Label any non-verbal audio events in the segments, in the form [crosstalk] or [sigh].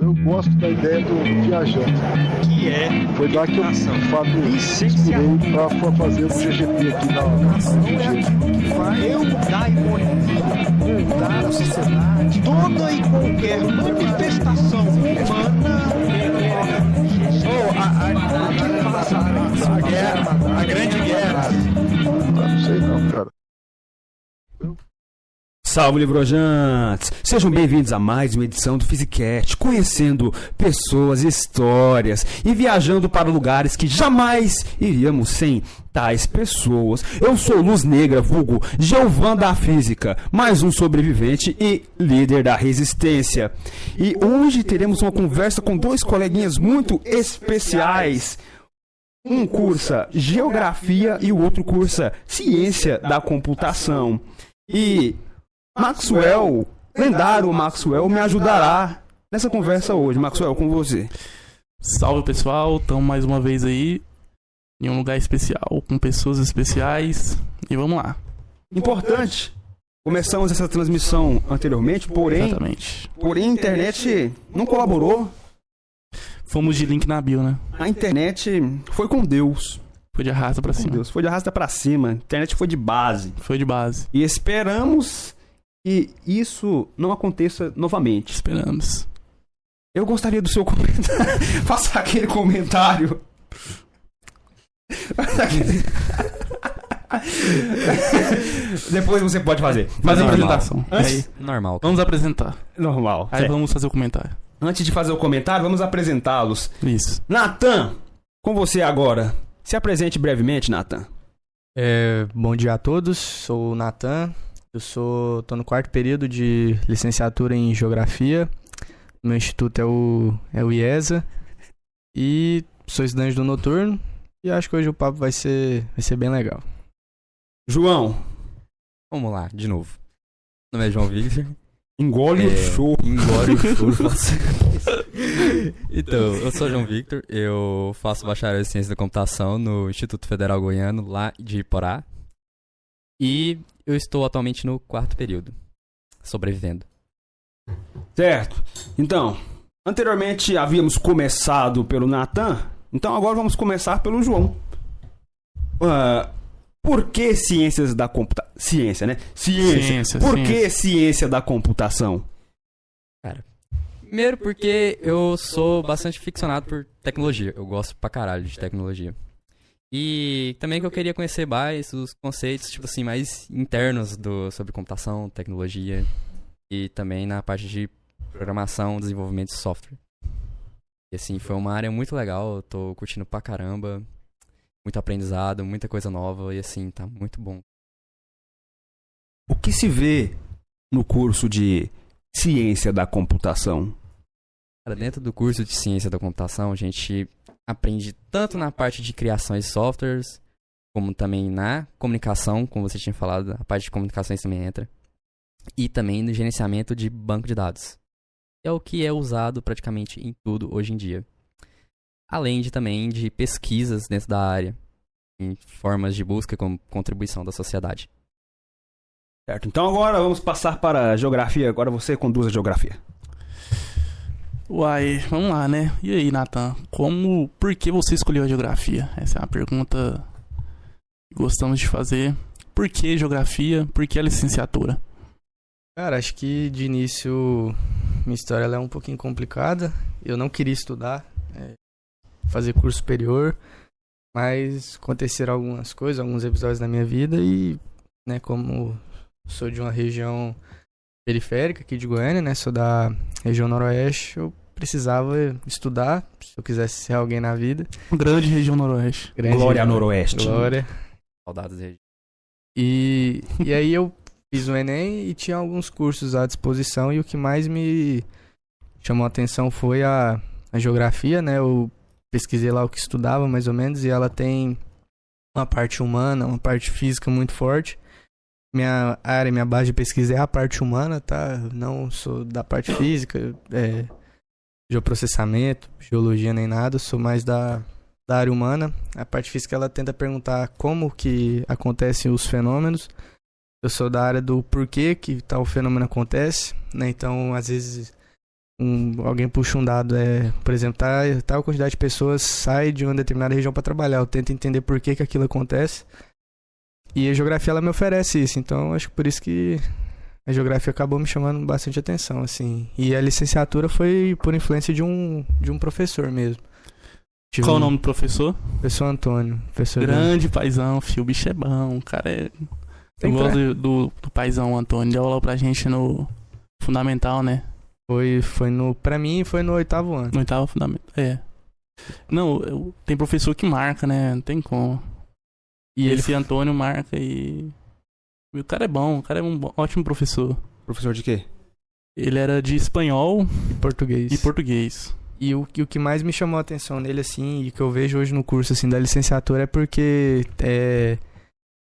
Eu gosto da ideia do viajante. Que é Foi lá que eu, Licenciatura. estudei para fazer o GGP aqui na, na eu da ironia, mudar a sociedade, toda e qualquer manifestação humana. Oh, a, a, a, a guerra, a grande guerra. Salve livrojantes! Sejam bem-vindos a mais uma edição do Physicast, conhecendo pessoas, histórias e viajando para lugares que jamais iríamos sem tais pessoas. Eu sou Luz Negra, vulgo Geovan da Física, mais um sobrevivente e líder da resistência. E hoje teremos uma conversa com dois coleguinhas muito especiais. Um cursa Geografia e o outro cursa Ciência da Computação. E Maxwell, lendário Maxwell, me ajudará nessa conversa hoje. Maxwell, com você. Salve pessoal, estamos mais uma vez aí em um lugar especial, com pessoas especiais e vamos lá. Importante. Começamos essa transmissão anteriormente, porém, Exatamente. porém a internet não colaborou. Fomos de link na bio, né? A internet foi com Deus. Foi de arrasta pra cima. Deus, foi de arrasta pra cima. A internet foi de base. Foi de base. E esperamos que isso não aconteça novamente. Esperamos. Eu gostaria do seu comentário. [laughs] Faça aquele comentário. Faça aquele- [laughs] Depois você pode fazer. Faz a Normal. apresentação. Aí, Normal. vamos apresentar. Normal. Aí certo. vamos fazer o comentário. Antes de fazer o comentário, vamos apresentá-los. Isso. Natan, com você agora. Se apresente brevemente, Natan. É, bom dia a todos, sou o Natan. Eu sou, tô no quarto período de licenciatura em Geografia. Meu instituto é o, é o IESA. E sou estudante do noturno. E acho que hoje o papo vai ser, vai ser bem legal. João, Vamos lá, de novo. Meu nome é João Victor. engole o É, show. Engole o choro. faço- [laughs] então, eu sou João Victor, eu faço bacharel em Ciência da Computação no Instituto Federal Goiano, lá de Iporá. E eu estou atualmente no quarto período, sobrevivendo. Certo. Então, anteriormente havíamos começado pelo Natan, então agora vamos começar pelo João. Ah, por que ciências da computação? Ciência, né? Ciência. Ciência, Por ciência. que ciência da computação? Primeiro porque eu sou bastante ficcionado por tecnologia, eu gosto pra caralho de tecnologia. E também que eu queria conhecer mais os conceitos, tipo assim, mais internos do, sobre computação, tecnologia e também na parte de programação, desenvolvimento de software. E assim, foi uma área muito legal, eu tô curtindo pra caramba, muito aprendizado, muita coisa nova e assim, tá muito bom. O que se vê no curso de ciência da computação? Cara, dentro do curso de ciência da computação, a gente aprende tanto na parte de criações de softwares, como também na comunicação, como você tinha falado, a parte de comunicações também entra. E também no gerenciamento de banco de dados. É o que é usado praticamente em tudo hoje em dia. Além de também de pesquisas dentro da área, em formas de busca como contribuição da sociedade. Certo. Então agora vamos passar para a geografia. Agora você conduz a geografia. Uai, vamos lá, né? E aí, Nathan? Como, por que você escolheu a geografia? Essa é uma pergunta que gostamos de fazer. Por que geografia? Por que a licenciatura? Cara, acho que de início minha história é um pouquinho complicada. Eu não queria estudar, é, fazer curso superior, mas aconteceram algumas coisas, alguns episódios na minha vida e, né, como sou de uma região periférica aqui de Goiânia, né, sou da região noroeste, eu precisava estudar se eu quisesse ser alguém na vida. Grande região noroeste. Grande Glória região- Noroeste. Glória. Saudades dele. E, e aí eu fiz o Enem e tinha alguns cursos à disposição e o que mais me chamou a atenção foi a, a geografia, né? Eu pesquisei lá o que estudava mais ou menos e ela tem uma parte humana, uma parte física muito forte. Minha área, minha base de pesquisa é a parte humana, tá? Não sou da parte física, é, geoprocessamento, geologia nem nada, sou mais da, da área humana. A parte física ela tenta perguntar como que acontecem os fenômenos. Eu sou da área do porquê que tal fenômeno acontece, né? Então, às vezes um- alguém puxa um dado, é, por exemplo, tá, tal quantidade de pessoas sai de uma determinada região para trabalhar. Eu tento entender por que, que aquilo acontece. E a geografia ela me oferece isso, então acho que por isso que a geografia acabou me chamando bastante atenção, assim. E a licenciatura foi por influência de um de um professor mesmo. Tive Qual o um nome do professor? Professor Antônio, professor Grande paizão, filho. O bicho é bom. O cara é. Eu gosto do, do, do paizão Antônio. Deu aula pra gente no Fundamental, né? Foi, foi no. Pra mim, foi no oitavo ano. No oitavo fundamental. É. Não, eu- tem professor que marca, né? Não tem como. E ele Esse Antônio marca e. e O cara é bom, o cara é um bom- ótimo professor. Professor de quê? Ele era de espanhol em português. e português. E o, e o que mais me chamou a atenção nele, assim, e que eu vejo hoje no curso, assim, da licenciatura é porque é,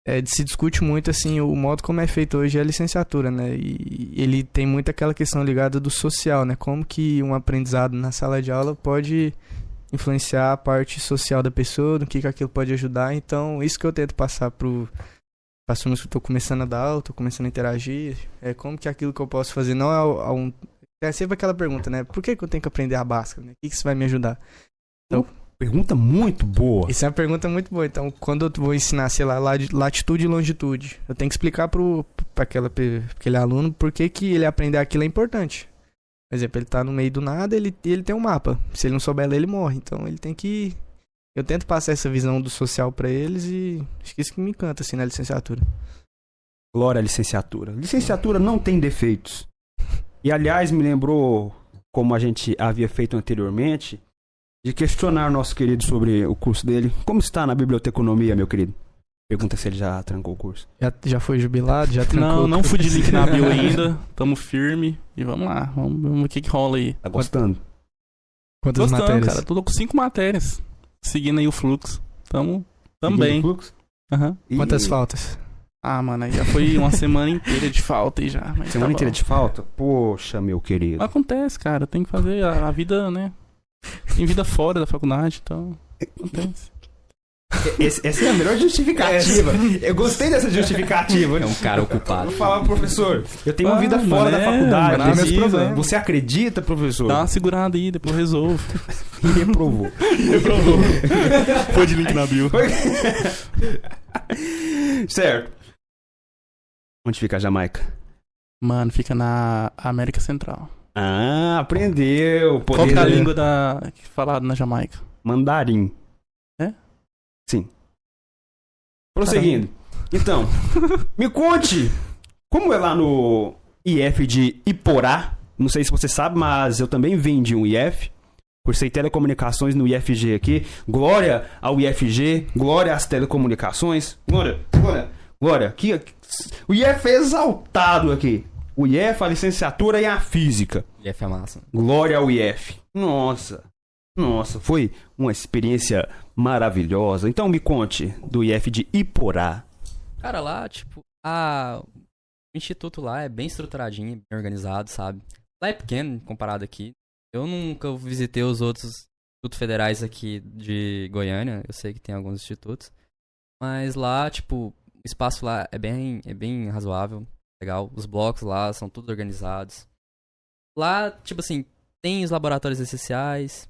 é, se discute muito, assim, o modo como é feito hoje a licenciatura, né? E ele tem muito aquela questão ligada do social, né? Como que um aprendizado na sala de aula pode influenciar a parte social da pessoa, no que, que aquilo pode ajudar. Então, isso que eu tento passar pro alunos que eu tô começando a dar aula, tô começando a interagir, é como que aquilo que eu posso fazer não é um é sempre aquela pergunta, né? Por que, que eu tenho que aprender a Bhaskara? Né? O que, que isso vai me ajudar? Pergunta muito boa. Isso é uma pergunta muito boa. Então, quando eu vou ensinar, sei lá, lati- latitude e longitude, eu tenho que explicar pro, pra aquela, pe- pra aquele aluno por que, que ele aprender aquilo é importante. Por exemplo, ele tá no meio do nada, ele, ele tem um mapa. Se ele não souber ler, ele morre. Então, ele tem que... Eu tento passar essa visão do social pra eles e acho que isso que me encanta, assim, na licenciatura. Glória à licenciatura. Licenciatura não tem defeitos. E aliás, me lembrou, como a gente havia feito anteriormente, de questionar nosso querido sobre o curso dele. Como está na biblioteconomia, meu querido? Pergunta se ele já trancou o curso. Já, já foi jubilado? Já trancou Não, não fui de link na bio [laughs] ainda. Tamo firme. E vamos lá. Vamos vamos ver o que, que rola aí. Tá gostando? Quantas Gostando, matérias? cara. Tô com cinco matérias. Seguindo aí o fluxo. Tamo também. Seguindo o fluxo? Aham. E- Quantas faltas? Ah, mano, aí já foi uma semana inteira de falta aí já. mas Semana tá inteira de falta? Poxa, meu querido. Acontece, cara. Tem que fazer a, a vida, né? Tem vida fora da faculdade, então. Acontece. Esse- essa é a melhor justificativa. Eu gostei dessa justificativa. É um cara ocupado. Vou falar, professor, eu tenho uma Ah, vida fora mano, da é, faculdade. mano, Você- meus problemas. Você acredita, professor? Dá uma segurada aí, depois eu resolvo. E reprovou. [laughs] Reprovou. Foi de link na bio. certo. Onde fica a Jamaica? Mano, fica na América Central. Ah, aprendeu. Qual que é a Poder- língua da... falada na Jamaica? Mandarim. Sim. Prosseguindo. Então, [laughs] me conte, como é lá no IF de Iporá? Não sei se você sabe, mas eu também vim de um IF. Cursei telecomunicações no IFG aqui. Glória ao IFG, glória às telecomunicações. Glória, glória, glória. Aqui, aqui- o IF é exaltado aqui. O IF, a licenciatura e a física. E é massa. Glória ao IF. Nossa. Nossa, foi uma experiência maravilhosa. Então me conte do IF de Iporá. Cara, lá, tipo, a... o instituto lá é bem estruturadinho, bem organizado, sabe? Lá é pequeno comparado aqui. Eu nunca visitei os outros institutos federais aqui de Goiânia. Eu sei que tem alguns institutos. Mas lá, tipo, o espaço lá é bem, é bem razoável, legal. Os blocos lá são todos organizados. Lá, tipo assim, tem os laboratórios essenciais.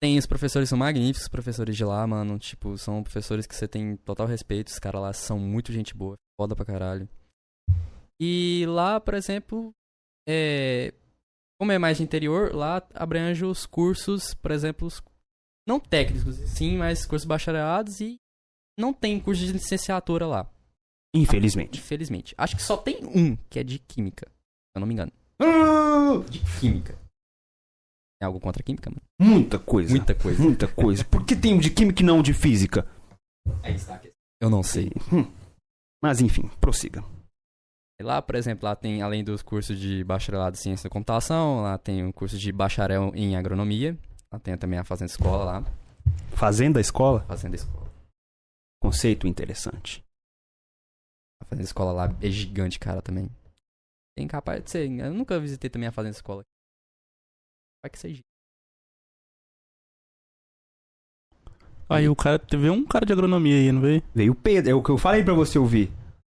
Tem os professores são magníficos, os professores de lá, mano. Tipo, são professores que você tem total respeito. Os caras lá são muito gente boa, foda pra caralho. E lá, por exemplo, é... como é mais de interior, lá abrange os cursos, por exemplo, os... não técnicos, sim, mas cursos bacharelados e não tem curso de licenciatura lá, Infelizmente. infelizmente. Acho que só tem um, que é de química, se eu não me engano. Ah, De química. Tem algo contra a química, mano? muita coisa. Muita coisa. Muita coisa. Por que tem um de química e não de física? A questão. Eu não sei. Hum. Mas enfim, prossiga. Lá, por exemplo, lá tem, além dos cursos de bacharelado em ciência da computação, lá tem o curso de bacharel em agronomia. Lá tem também a fazenda escola lá. Fazenda escola? Fazenda escola. Conceito interessante. A fazenda escola lá é gigante, cara, também. Tem capaz de ser. Eu nunca visitei também a fazenda escola. Vai que seja. Aí o cara. Teve um cara de agronomia aí, não veio? Veio o Pedro, é o que eu falei pra você ouvir.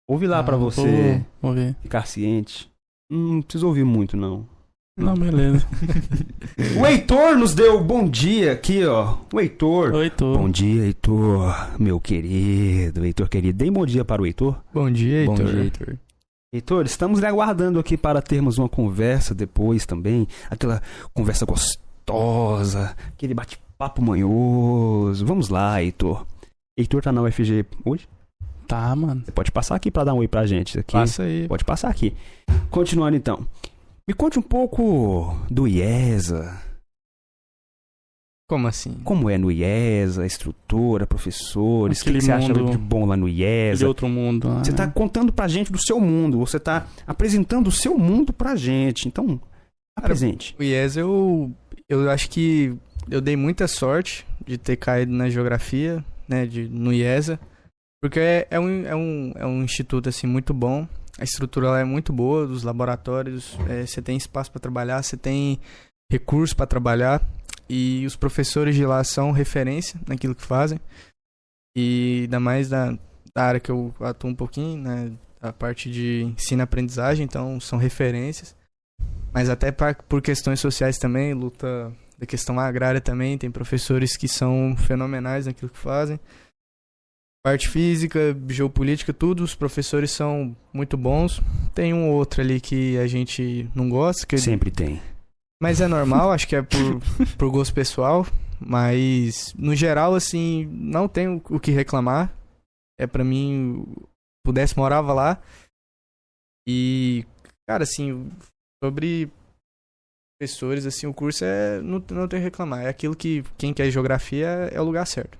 Ouve lá Ah, pra vou- você Vou ver. ficar ciente. Hum, Não precisa ouvir muito, não. Não, beleza. [laughs] O Heitor nos deu bom dia aqui, ó. O Heitor. Oi, tô. Bom dia, Heitor, meu querido. Heitor querido, dê bom dia para o Heitor. Bom dia, Bom Heitor. dia, Heitor. Heitor, estamos lhe aguardando aqui para termos uma conversa depois também. Aquela conversa gostosa, aquele bate-papo manhoso. Vamos lá, Heitor. Heitor tá na UFG hoje? Tá, mano. Você pode passar aqui para dar um oi pra gente aqui. Passa aí. Pode passar aqui. Continuando então. Me conte um pouco do IESA. Como assim? Como é no IESA, estrutura, professores, o que, que você acha mundo- de bom lá no De IESA? outro mundo. né? Você tá contando pra gente do seu mundo, você tá apresentando o seu mundo pra gente. Então, apresente. O IES, eu, eu acho que eu dei muita sorte de ter caído na geografia, né, de, no IESA, porque é, é, um, é, um, é um instituto, assim, muito bom. A estrutura lá é muito boa, dos laboratórios, é, você tem espaço para trabalhar, você tem recursos para trabalhar, e os professores de lá são referência naquilo que fazem. E ainda mais da, da área que eu atuo um pouquinho, né, a parte de ensino-aprendizagem, então são referências. Mas até pra, por questões sociais também, luta da questão agrária também, tem professores que são fenomenais naquilo que fazem. Parte física, geopolítica, tudo, os professores são muito bons. Tem um ou outro ali que a gente não gosta, que Sempre tem. Mas é normal, acho que é por, por gosto pessoal. Mas, no geral, assim, não tenho o que reclamar. É pra mim, pudesse morava lá. E, cara, assim, sobre professores, assim, o curso é. Não, não o que reclamar. É aquilo que quem quer geografia é o lugar certo.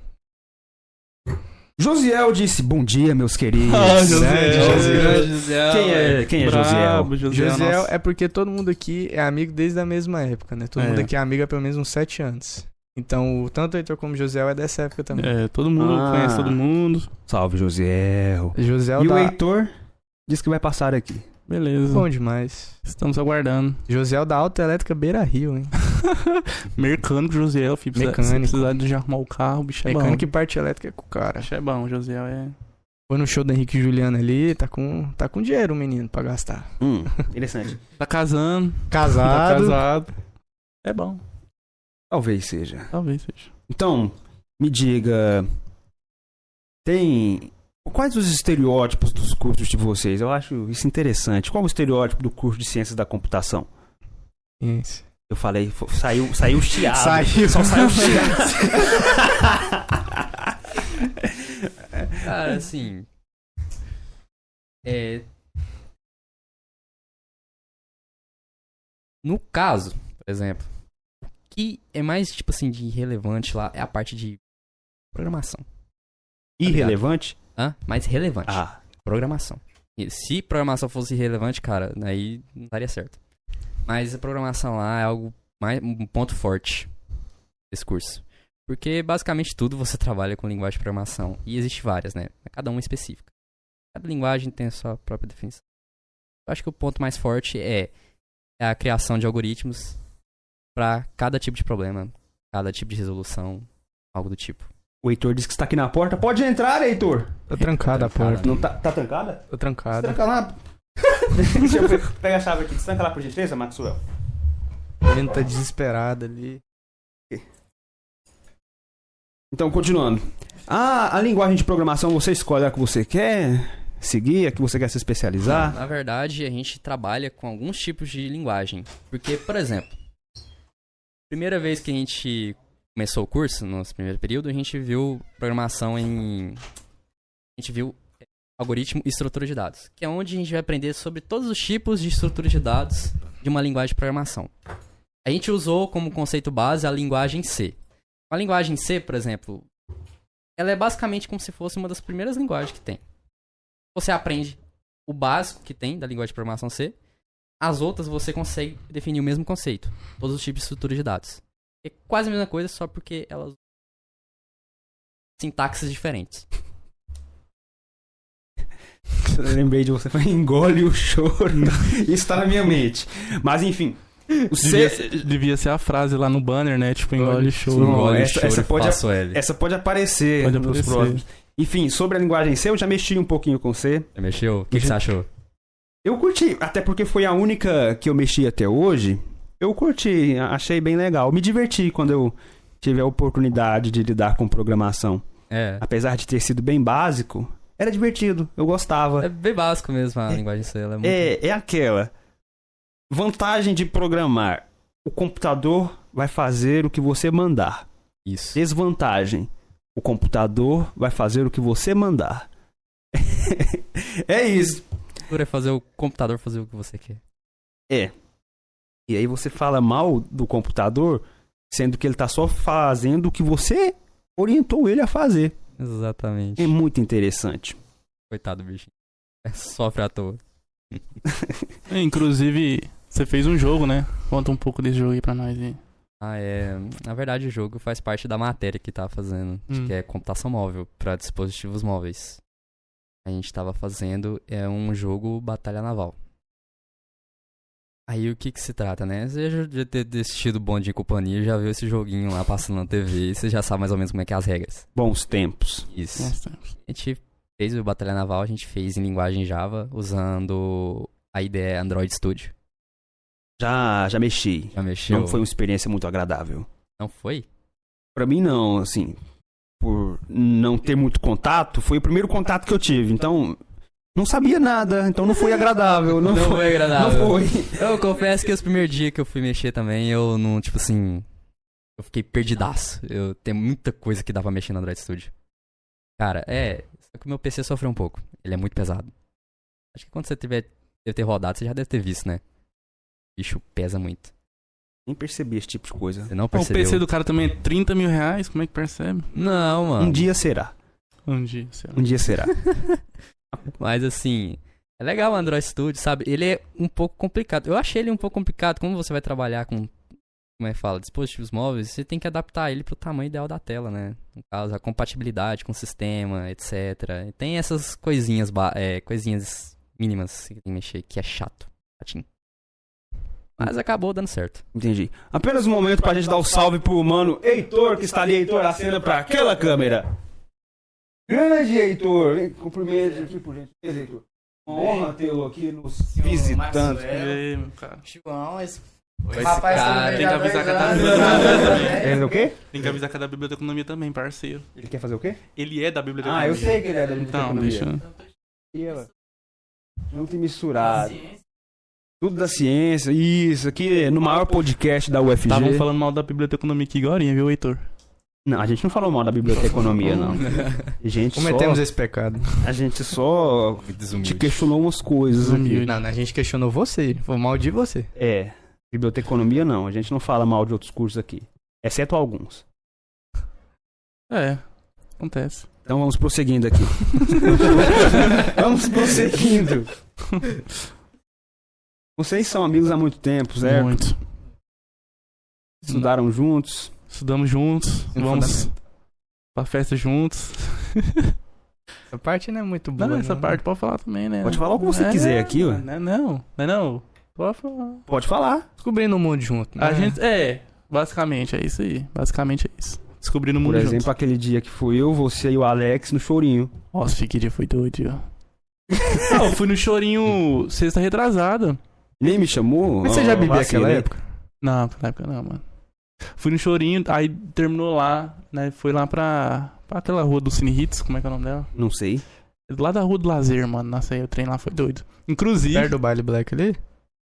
Josiel disse: Bom dia, meus queridos. Ah, José, José. José. Quem é, quem é Josiel? Brabo, José. José nossa. é porque todo mundo aqui é amigo desde a mesma época, né? Todo É. mundo aqui é amigo há pelo menos uns sete anos. Então, tanto o Heitor como o José é dessa época também. É, todo mundo Ah. conhece todo mundo. Salve, Josiel. José é E o da... Heitor disse que vai passar aqui. Beleza. Bom demais. Estamos aguardando. José da Autoelétrica Beira Rio, hein? [laughs] [laughs] Mecânico José, filho. Precisa, Mecânico. Precisar de arrumar o carro, bicho é Mecânico bom. e parte elétrica é com o cara. Bicho é bom, José é. Foi no show do Henrique e Juliano ali, tá com, tá com dinheiro o menino pra gastar. Hum, [laughs] interessante. Tá casando. Tá Casado. casado. É bom. Talvez seja. Talvez seja. Então, me diga. Tem. Quais os estereótipos dos cursos de vocês? Eu acho isso interessante. Qual o estereótipo do curso de ciências da computação? Isso. Eu falei, saiu, saiu chiado. Saiu. Só saiu chiado. [laughs] Cara, assim. É. No caso, por exemplo, o que é mais, tipo assim, de relevante lá é a parte de programação. Irrelevante? Hã? Mais relevante. Ah, Programação. E se programação fosse relevante, cara, aí não daria certo. Mas a programação lá é algo mais um ponto forte desse curso. Porque basicamente tudo você trabalha com linguagem de programação. E existe várias, né? Cada uma específica. Cada linguagem tem a sua própria definição. Eu acho que o ponto mais forte é é a criação de algoritmos para cada tipo de problema, cada tipo de resolução, algo do tipo. o Heitor disse que está aqui na porta. Pode entrar, Heitor. Tá trancada a Trancada. porta. Não tá, tá trancada? Tá trancada. Tranca lá. [laughs] Deixa eu pe- pegar a chave aqui. Tranca lá por gentileza, Maxwell. A menina tá desesperada ali. Então, continuando. Ah, a linguagem de programação você escolhe a que você quer seguir, a que você quer se especializar. Na verdade, a gente trabalha com alguns tipos de linguagem. Porque, por exemplo, primeira vez que a gente começou o curso, no nosso primeiro período, a gente viu programação em. A gente viu algoritmo e estrutura de dados, que é onde a gente vai aprender sobre todos os tipos de estrutura de dados de uma linguagem de programação. A gente usou como conceito base a linguagem C. A linguagem C, por exemplo, ela é basicamente como se fosse uma das primeiras linguagens que tem. Você aprende o básico que tem da linguagem de programação C. As outras você consegue definir o mesmo conceito. Todos os tipos de estrutura de dados. É quase a mesma coisa, só porque elas. sintaxes diferentes. Eu lembrei de você, [laughs] engole o choro. Isso tá na minha mente. Mas enfim. O Devia, C... ser- devia ser a frase lá no banner, né? Tipo, engole show. Não, Engole, essa- choro, essa pode- faço L. Essa pode aparecer Pode nos aparecer. próximos. Enfim, sobre a linguagem C, eu já mexi um pouquinho com C. Você mexeu? O que, que você achou? Eu curti, até porque foi a única que eu mexi até hoje eu curti, achei bem legal. Me diverti quando eu tive a oportunidade de lidar com programação. É. Apesar de ter sido bem básico, era divertido, eu gostava. É bem básico mesmo a linguagem C. Ela é muito... É, é aquela vantagem de programar. O computador vai fazer o que você mandar. Isso. Desvantagem. O computador vai fazer o que você mandar. [laughs] é isso. É fazer o computador fazer o que você quer. É. E aí você fala mal do computador, sendo que ele tá só fazendo o que você orientou ele a fazer. Exatamente. É muito interessante. Coitado do bichinho. É, sofre à toa. [laughs] É, inclusive, você fez um jogo, né? Conta um pouco desse jogo aí pra nós aí. Ah, é. Na verdade, o jogo faz parte da matéria que tava fazendo, Hum. que é computação móvel para dispositivos móveis. A gente tava fazendo é um jogo Batalha Naval. Aí o que que se trata, né? Você já deve ter assistido Bond em Companhia, já viu esse joguinho lá passando na TV, e você já sabe mais ou menos como é que é as regras. Bons tempos. Isso. Nossa. A gente fez o Batalha Naval, a gente fez em linguagem Java, usando a IDE Android Studio. Já, já mexi. Já mexeu? Não foi uma experiência muito agradável. Não foi? Pra mim não, assim, por não ter muito contato, foi o primeiro contato que eu tive. Então, não sabia nada, então não foi agradável. Não, foi, agradável. Não foi. Eu confesso que os primeiros dias que eu fui mexer também, eu não, tipo assim. Eu fiquei perdidaço. Eu tenho muita coisa que dá pra mexer no Android Studio. Cara, é. Só que o meu PC sofreu um pouco. Ele é muito pesado. Acho que quando você tiver, deve ter rodado, você já deve ter visto, né? O bicho pesa muito. Nem percebi esse tipo de coisa. Você não O percebeu? PC do cara também é 30 mil reais, como é que percebe? Não, mano. Um dia será. Um dia, sei lá. Um dia será. [laughs] [laughs] Mas assim, é legal o Android Studio, sabe? Ele é um pouco complicado. Eu achei ele um pouco complicado. Como você vai trabalhar com, como é que fala, dispositivos móveis, você tem que adaptar ele pro tamanho ideal da tela, né? No caso, a compatibilidade com o sistema, etc. E tem essas coisinhas, é, coisinhas mínimas que tem que mexer, que é chato. Chatinho. Mas acabou dando certo. Entendi. Apenas um momento pra gente dar o salve pro mano Heitor, que está ali, Heitor, a cena pra aquela câmera. Grande Heitor, vem cumprimento aqui por gentileza, Heitor. Uma honra tê-lo aqui nos visitando. João, esse Esse rapaz cara- Tem que avisar que a da anos. biblioteconomia também. Ele é o quê? Tem que avisar que é da biblioteconomia também, parceiro. Ele quer fazer o quê? Ele é da biblioteconomia. Ah, eu sei que ele é da Então, biblioteconomia. deixa. Junto e misturado. Tudo da ciência, isso. Aqui é no maior podcast da UFG. Estavam falando mal da biblioteconomia aqui agora, viu, Heitor? Não, a gente não falou mal da biblioteconomia, não. [laughs] A gente Cometemos só, esse pecado. a gente só te questionou umas coisas aqui. Não, a gente questionou você. Foi mal de você. É, biblioteconomia não. A gente não fala mal de outros cursos aqui. Exceto alguns. É, acontece. Então vamos prosseguindo aqui. [laughs] vamos prosseguindo. Vocês são amigos há muito tempo, certo? Muito. Estudaram juntos. Estudamos juntos, No vamos pra festa juntos. [laughs] Essa parte não é muito boa. Não, essa não. parte pode falar também, né? Pode falar o que você quiser aqui, ué. Não, é não, não, é não. Pode falar. Pode falar. Descobrindo o mundo junto. né? A gente, é, basicamente é isso aí. Basicamente é isso. Descobrindo o mundo Por exemplo, juntos. aquele dia que fui eu, você e o Alex no chorinho. Nossa, que dia foi doido, ó. [laughs] Não, eu fui no chorinho sexta retrasada. Nem me chamou. Mas você já Ó, bebia naquela época? Não, naquela época não, mano. Fui no chorinho, aí terminou lá, né? Foi lá pra, pra aquela rua do Cine Hits, como é que é o nome dela? Não sei. Lá da rua do lazer, mano. Nossa, aí o trem lá foi doido. Inclusive. Perto do baile black ali?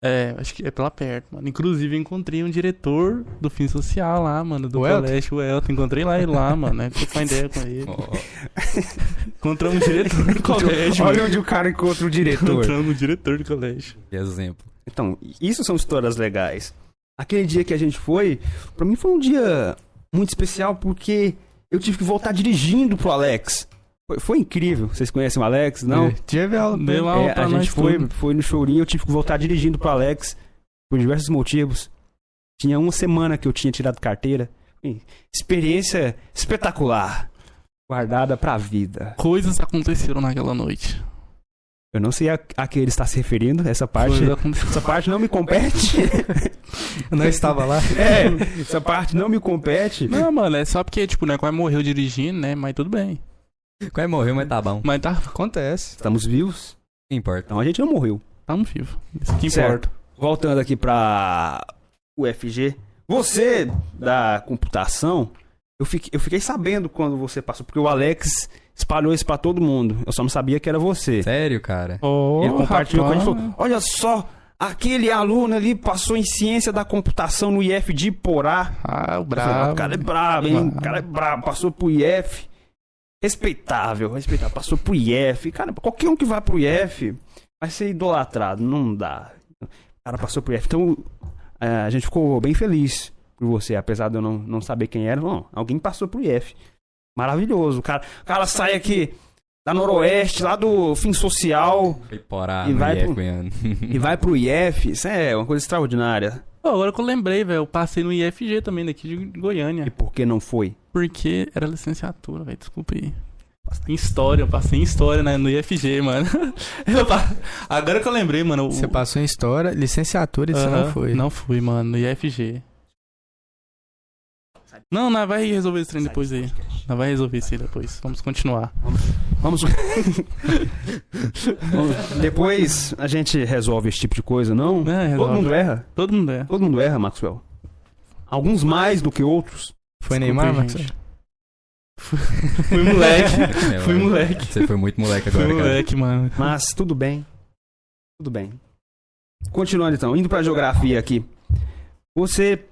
É, acho que é pela perto, mano. Inclusive, encontrei um diretor do fim social lá, mano, do O colégio, o Elton. Encontrei lá ele lá, [laughs] mano, né? Troquei uma ideia com ele. Ó, [laughs] Encontramos um diretor do [laughs] colégio, Olha onde o cara encontra o diretor. Encontramos um diretor do colégio. que exemplo. Então, isso são histórias legais. Aquele dia que a gente foi, pra mim foi um dia muito especial porque eu tive que voltar dirigindo pro Alex. Foi, foi incrível. Vocês conhecem o Alex? Não? É, Tive aula. Deu aula É, pra a nós gente foi, tudo. foi no chorinho, eu tive que voltar dirigindo pro Alex por diversos motivos. Tinha uma semana que eu tinha tirado carteira. Experiência espetacular. Guardada pra vida. Coisas aconteceram naquela noite. Eu não sei a, a que ele está se referindo, essa parte. Essa parte não me compete. [laughs] Eu não estava lá. [laughs] é, essa parte não me compete. Não, mano, é só porque, tipo, né, quase morreu dirigindo, né? Mas tudo bem. Quase morreu, mas tá bom. Mas tá, Acontece. Estamos vivos, Não importa. então a gente não morreu. tamo vivo. Isso que Certo. importa. Voltando aqui pra UFG. Você, da computação, eu fiquei, eu fiquei sabendo quando você passou, porque o Alex espalhou isso pra todo mundo. Eu só não sabia que era você. Sério, cara? Oh, Ele compartilhou com a gente e rapaz. falou: Olha só, aquele aluno ali passou em ciência da computação no IF de Porá. Ah, o Eu falei, brabo. O cara é brabo, hein? O cara é brabo, passou pro IF. Respeitável, respeitável. Passou pro IF. Cara, qualquer um que vai pro IF vai ser idolatrado. Não dá. O cara passou pro IF. Então, é, a gente ficou bem feliz por você, apesar de eu não, não saber quem era. Não, alguém passou pro IF. Maravilhoso. O cara, o cara sai aqui da Noroeste, lá do fim social, E vai IF pro- Goiânia. e vai pro IF. [laughs] Isso é uma coisa extraordinária. Pô, agora que eu lembrei, velho, eu passei no IFG também, daqui de E Goiânia. por que não foi? Porque era licenciatura, velho, desculpa aí. Em história, eu passei em história né, no IFG, mano. [laughs] Agora que eu lembrei, mano. o- Você passou em história, licenciatura e você Aham, não foi. Não fui, mano, no IFG. Não, nós vai resolver esse trem depois aí. Nós vai resolver isso aí depois. Vamos continuar. Vamos. [laughs] Vamos- Depois a gente resolve esse tipo de coisa, não? É, Todo mundo erra. Todo mundo é. Todo mundo erra, Maxwell. Alguns mais do que outros. Foi Desculpa Neymar, aí, Max? gente. Fui moleque. É, [laughs] Fui mano. moleque. Você foi muito moleque Fui agora, cara. moleque, mano. Mas tudo bem. Tudo bem. Continuando então, indo pra geografia aqui. Você.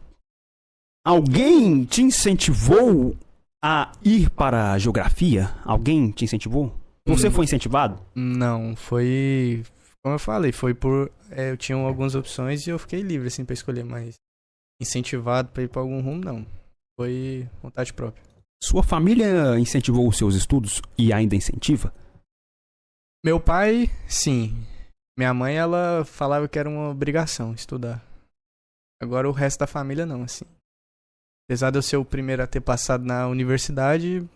Alguém te incentivou a ir para a geografia? Alguém te incentivou? Você Hum. foi incentivado? Não, foi. Como eu falei, foi por. é, eu tinha algumas opções e eu fiquei livre, assim, pra escolher, mas. Incentivado pra ir pra algum rumo, não. Foi vontade própria. Sua família incentivou os seus estudos e ainda incentiva? Meu pai, sim. Minha mãe, ela falava que era uma obrigação estudar. Agora o resto da família não, assim. Apesar de eu ser o primeiro a ter passado na universidade,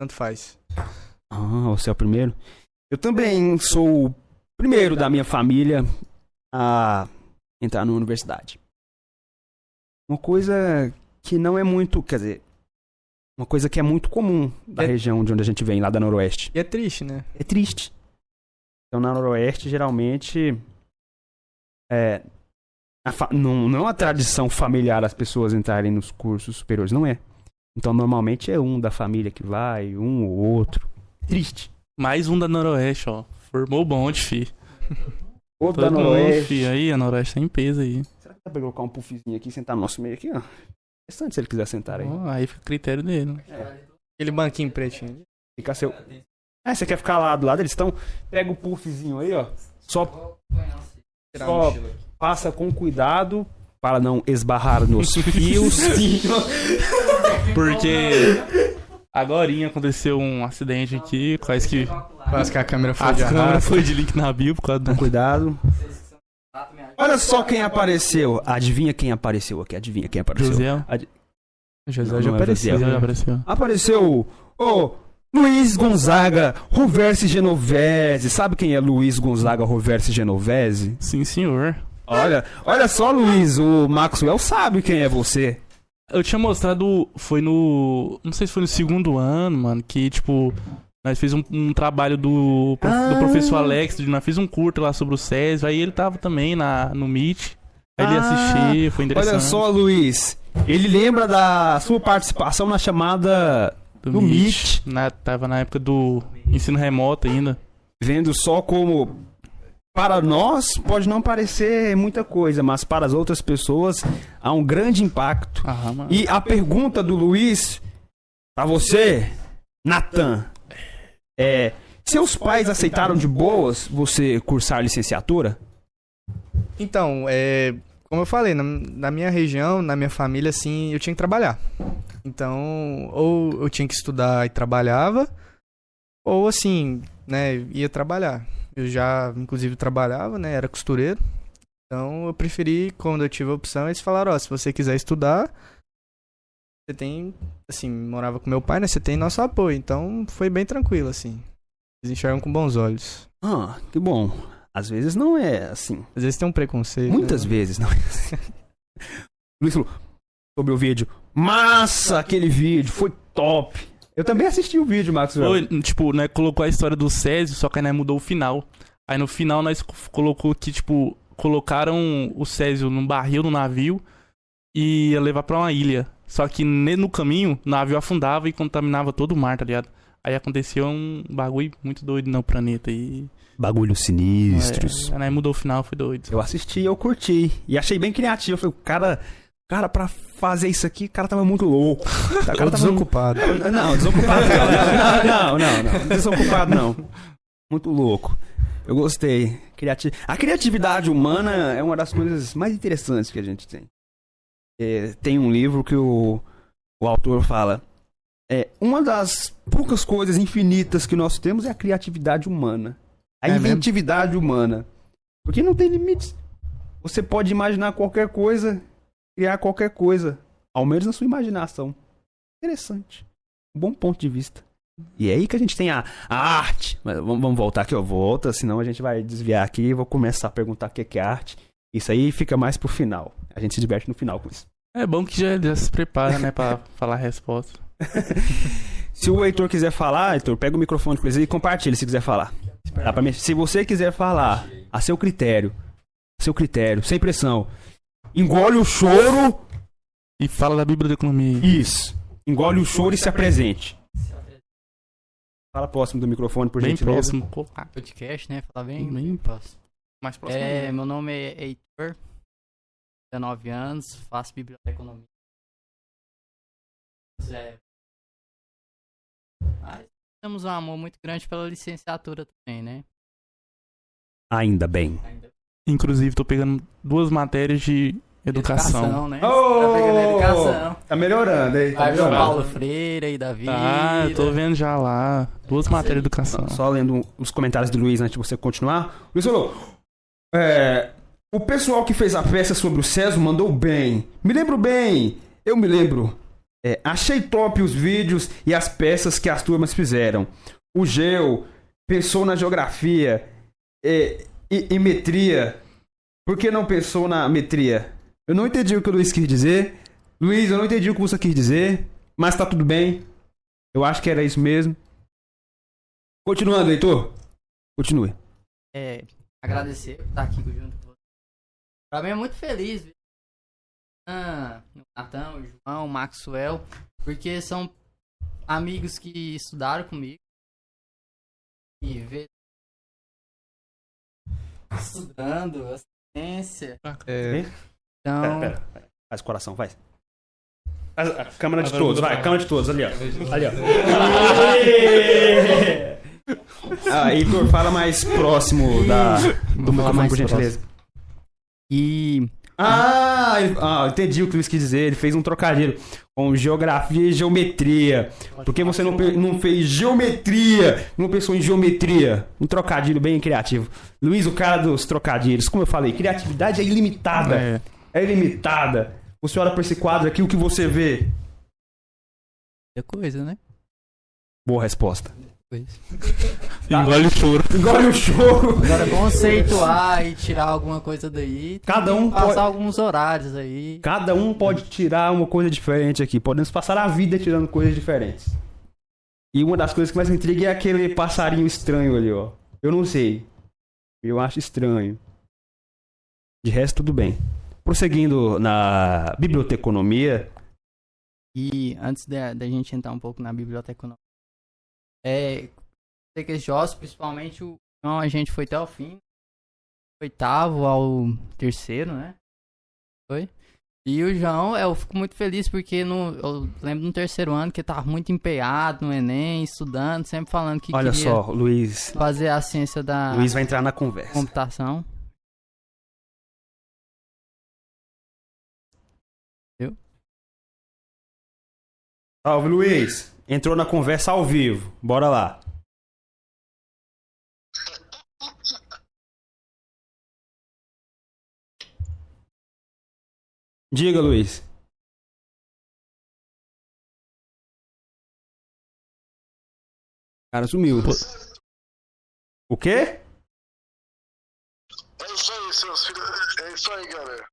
tanto faz. Ah, você é o primeiro. Eu também sou o primeiro da minha família a entrar na universidade. Uma coisa que não é muito, quer dizer, uma coisa que é muito comum da É- região de onde a gente vem, lá da Noroeste. E é triste, né? É triste. Então na Noroeste, geralmente, é, não, não é uma tradição familiar as pessoas entrarem nos cursos superiores, não é. Então normalmente é um da família que vai, um ou outro. Triste. Mais um da Noroeste, ó. Formou o bonde, fi. Outro Todo da mundo, Noroeste. fi. Aí, a Noroeste tá em peso aí. Será que dá pra colocar um puffzinho aqui e sentar no nosso meio aqui, ó? Interessante se ele quiser sentar aí. Ó, aí fica a critério dele. Aquele banquinho pretinho. Fica seu. É, você quer ficar lá do lado? Eles estão. Pega o puffzinho aí, ó. Só Só- passa com cuidado para não esbarrar nos [laughs] fios. Porque agorinha aconteceu um acidente aqui, quase que Quase que a câmera foi a de câmera foi de link na bio por causa Com do... cuidado. Olha só quem apareceu. Adivinha quem apareceu aqui? Adivinha quem apareceu? José. José Não, já não é apareceu. José. José já apareceu. Apareceu o Luiz Gonzaga Roverse Genovese. Sabe quem é Luiz Gonzaga Roverse Genovese? Sim, senhor. Olha, olha só, Luiz, o Maxwell sabe quem é você. Eu tinha mostrado, foi no. Não sei se foi no segundo ano, mano, que tipo. Nós fez um, um trabalho do, prof- do Ah. professor Alex, de- nós fez um curto lá sobre o Césio, aí ele tava também na, no Meet. Aí ele Ah, assistir, foi interessante. Olha só, Luiz. Ele lembra da sua participação na chamada do do Meet. Na, tava na época do ensino remoto ainda. vendo só como para nós pode não parecer muita coisa, mas para as outras pessoas há um grande impacto. Ah. E a pergunta do Luiz para você, Natan, é: seus pais aceitaram de boas você cursar licenciatura? Então, é, como eu falei, na, na minha região, na minha família, assim, eu tinha que trabalhar. Então, ou eu tinha que estudar e trabalhava, ou assim, né, ia trabalhar. Eu já, inclusive, trabalhava, né, era costureiro. Então, eu preferi, quando eu tive a opção, eles falaram, ó, se você quiser estudar, você tem, assim, morava com meu pai, né, você tem nosso apoio. Então, foi bem tranquilo, assim. Eles enxergam com bons olhos. Ah, que bom. Às vezes não é assim. Às vezes tem um preconceito. Muitas né? vezes não é assim. [laughs] Luiz falou sobre o vídeo. Massa aquele vídeo, foi top. Eu também assisti o vídeo, Maxwell. Foi, tipo, né, colocou a história do Césio, só que aí né, mudou o final. Aí no final nós co- colocou que, tipo, colocaram o Césio num barril no navio, e ia levar pra uma ilha. Só que no caminho, o navio afundava e contaminava todo o mar, tá ligado? Aí aconteceu um bagulho muito doido no planeta e. Bagulhos sinistros. É, aí mudou o final, foi doido. Eu assisti, eu curti. E achei bem criativo. Eu falei, o cara, o cara, pra fazer isso aqui, o cara tava muito louco. [laughs] O cara tava desocupado. Não, desocupado não. Não, não, não, não. Desocupado não. Muito louco. Eu gostei. Criati... A criatividade humana é uma das coisas mais interessantes que a gente tem. É, tem um livro que o, o autor fala. É, uma das poucas coisas infinitas que nós temos é a criatividade humana. A É mesmo? inventividade humana. Porque não tem limites. Você pode imaginar qualquer coisa, criar qualquer coisa. Ao menos na sua imaginação. Interessante. Um bom ponto de vista. E é aí que a gente tem a, a arte. Mas vamos, vamos voltar aqui, ó. Volta, senão a gente vai desviar aqui e vou começar a perguntar o que é que é arte. Isso aí fica mais pro final. A gente se diverte no final com isso. É bom que já, já se prepara, né, pra [laughs] falar a resposta. [laughs] Se o Heitor quiser falar, Heitor, pega o microfone com ele e compartilha se quiser falar. Dá pra mim? Se você quiser falar, a seu critério, a seu critério, sem pressão, engole o choro. E fala da biblioteconomia. Isso. Engole o choro e se apresente. Fala próximo do microfone, por Bem gentileza. próximo. Pô, podcast, né? Falar bem. Bem Posso. Mais próximo. É, meu nome é Heitor, 19 anos, faço biblioteconomia. É. Mas temos um amor muito grande pela licenciatura também, né? Ainda bem. Inclusive, tô pegando duas matérias de educação. né? Oh! Tá pegando educação. Tá melhorando, hein? Ver o melhorando. Paulo Freire aí da vida. Ah, eu tô vendo já lá. Duas matérias de educação. Só lendo os comentários do Luiz antes de você continuar. Luiz falou: é, O pessoal que fez a peça sobre o César mandou bem. Me lembro bem. Eu me lembro. É, achei top os vídeos e as peças que as turmas fizeram. O Geu pensou na geografia é, e, e metria. Por que não pensou na metria? Eu não entendi o que o Luiz quis dizer. Luiz, eu não entendi o que você quis dizer. Mas tá tudo bem. Eu acho que era isso mesmo. Continuando, Heitor. Continue. É, agradecer por estar aqui junto com você. Pra mim é muito feliz o Natan, o João, o Maxwell, porque são amigos que estudaram comigo. E ver estudando, assistência. É, Então, Pera, pera, pera. Faz o coração, vai. Faz a câmera de todos, vai. Câmera de todos, ali, ó. Ali, ó. [laughs] ah, Heitor, fala mais próximo da, do microfone, por gentileza. e Ah, ele- ah, entendi o que o Luiz quis dizer. Ele fez um trocadilho com geografia e geometria. Por que você não, não fez geometria? Não pensou em geometria? Um trocadilho bem criativo. Luiz, o cara dos trocadilhos. Como eu falei, criatividade é ilimitada. É. É ilimitada. Você olha pra esse quadro aqui, o que você vê? é coisa, né? Boa resposta. Coisa. Engole o choro. Engole o choro. Agora conceituar e tirar alguma coisa daí. Cada um passar pode- alguns horários aí. Cada um pode tirar uma coisa diferente aqui. Podemos passar a vida tirando coisas diferentes. E uma das coisas que mais me intriga é aquele passarinho estranho ali, ó. Eu não sei. Eu acho estranho. De resto, tudo bem. Prosseguindo na biblioteconomia, E antes da, gente entrar um pouco na biblioteca, é, sei que Joss, principalmente o João, a gente foi até o fim, oitavo ao terceiro, né? Foi. E o João, eu fico muito feliz porque no, eu lembro no terceiro ano que ele tava muito empenhado no Enem, estudando, sempre falando que olha queria só, Luiz. fazer a ciência da Luiz vai entrar na conversa. computação. Salve, Luiz. Entrou na conversa ao vivo. Bora lá. Diga, Luiz. O cara sumiu. O quê? É isso aí, seus filhos. É isso aí, galera.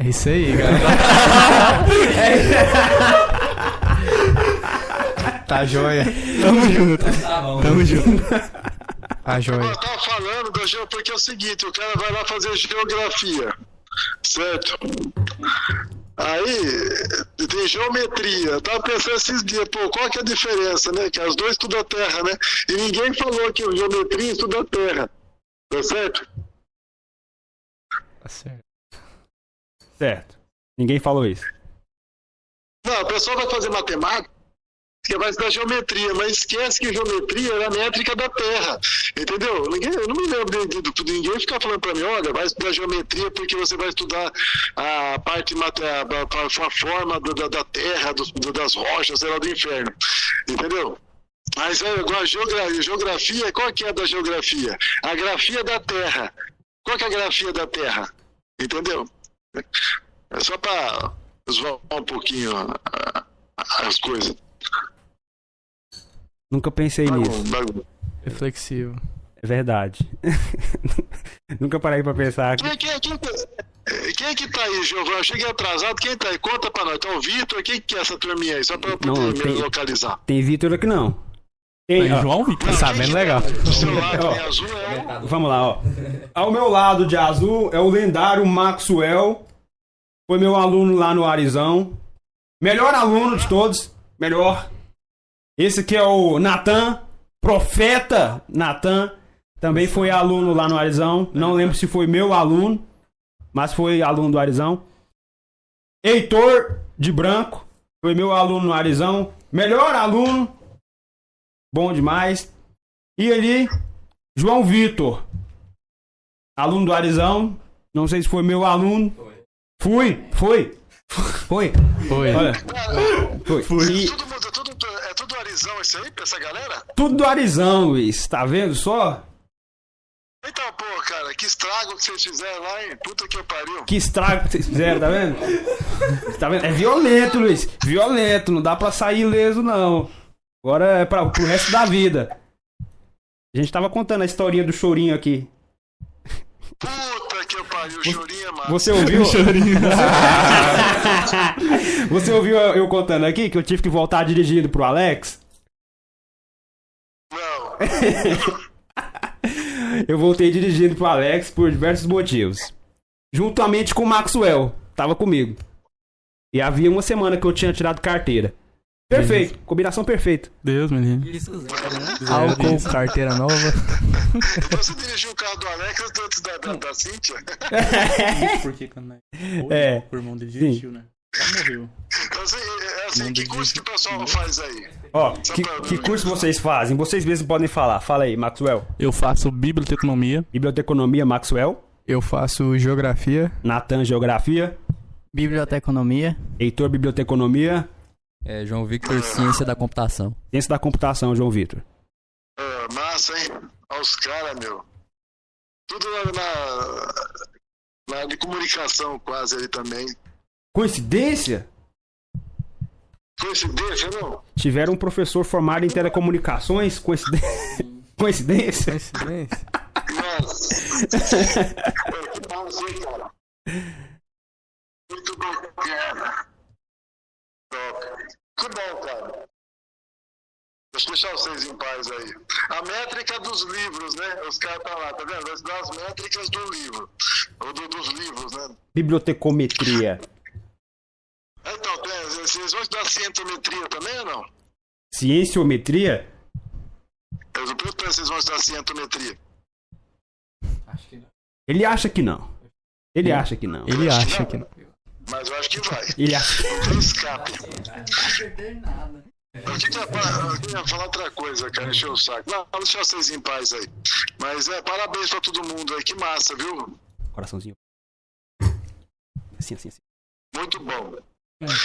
é isso aí, galera. [laughs] [laughs] tá joia. [laughs] Tamo junto. Tá bom. Tamo junto. Tá joia. Eu tava falando da porque é o seguinte: o cara vai lá fazer geografia. Certo? Aí tem geometria. Eu tava pensando esses dias, pô, qual que é a diferença, né? Que as duas estudam a Terra, né? E ninguém falou que o geometria estuda a Terra. Tá certo? Tá certo. Certo. Ninguém falou isso. Não, o pessoal vai fazer matemática, que vai estudar geometria, mas esquece que geometria é a métrica da Terra. Entendeu? Ninguém, eu não me lembro de, de- de ninguém ficar falando para mim, olha, vai estudar geometria porque você vai estudar a parte a, a, a forma do- da, da Terra, dos- do- das rochas, sei do inferno. Entendeu? Mas é igual a geografia, geografia, qual que é a da geografia? A grafia da Terra. Qual que é a grafia da Terra? Entendeu? É só para zoar um pouquinho as coisas. Nunca pensei nisso. Bagun- bagun- Reflexivo. É verdade. [laughs] Nunca parei pra pensar. que- Quem, quem, quem, quem é que tá aí, Giovanni? Eu cheguei atrasado. Quem tá aí? Conta pra nós. Então, o Vitor, quem que é essa turminha aí? Só pra eu poder Não, me tem- localizar. Tem Vitor aqui não. Tem, João Vitor. Não, sabendo quem legal. tá Do seu lado Ó. em azul é. Vamos lá, ó. Ao meu lado de azul é o lendário Maxwell. Foi meu aluno lá no Arizão. Melhor aluno de todos. Melhor. Esse aqui é o Natan. Profeta Natan. Também foi aluno lá no Arizão. Não lembro se foi meu aluno. Mas foi aluno do Arizão. Heitor de Branco. Foi meu aluno no Arizão. Melhor aluno. Bom demais. E ali, João Vitor, aluno do Arizão. Não sei se foi meu aluno. Fui, foi. Foi. Foi. Olha. Foi. E Arizão isso aí pra essa galera? tudo do Arizão, Luiz. Tá vendo só? Então, pô, cara, que estrago que vocês fizeram lá, hein? Puta que pariu. Que estrago que vocês fizeram, tá vendo? Tá vendo? É violento, Luiz. Violento. Não dá pra sair ileso, não. Agora é pra, pro resto da vida. A gente tava contando a historinha do chorinho aqui. Puta que eu pariu, chorinha, mano. Você ouviu? [laughs] [laughs] Você ouviu eu contando aqui que eu tive que voltar dirigindo pro Alex? Não. [laughs] Eu voltei dirigindo pro Alex por diversos motivos. Juntamente com o Maxwell, tava comigo. E havia uma semana que eu tinha tirado carteira. Perfeito, combinação perfeita. Deus, menino. Isso zero, né? Álcool, carteira nova. [laughs] Você dirigiu o carro do Alex antes da, da, da Cíntia? Porque quando É. o irmão dele desistiu, né? Já morreu. Então, assim, é assim, Não que curso que o pessoal faz aí? Ó, que, que curso vocês fazem? Vocês mesmos podem falar. Fala aí, Maxwell. Eu faço biblioteconomia, Biblioteconomia, Maxwell. Eu faço geografia. Natan, Geografia. Biblioteconomia. Heitor, Biblioteconomia. É, João Victor, Ciência da Computação. Ciência da Computação, João Vitor. Ah, massa, hein? Olha os caras, meu. Tudo na, na, na de comunicação quase ali também. Coincidência? Coincidência, não? Tiveram um professor formado em telecomunicações? Coincidência? Coincidência? Coincidência. [laughs] Que massa, hein, cara? Muito bacana. Top. Que bom, cara. Deixa eu deixar vocês em paz aí. A métrica dos livros, né? Os caras estão lá, tá vendo? Vai estudar as métricas do livro. Ou do- dos livros, né? Bibliotecometria. Então, vocês vão estudar cientometria também ou não? Cienciometria? Eu não pergunto vocês vão estudar cientometria. Ele acha que não. Ele acha que não. Ele acha que não. Mas eu acho que vai. Ele acha. Não escape. Eu queria, eu queria falar outra coisa, cara, encher o saco. Não, deixa vocês em paz aí. Mas é, parabéns pra todo mundo aí, que massa, viu? Coraçãozinho. Assim, assim, assim. Muito bom.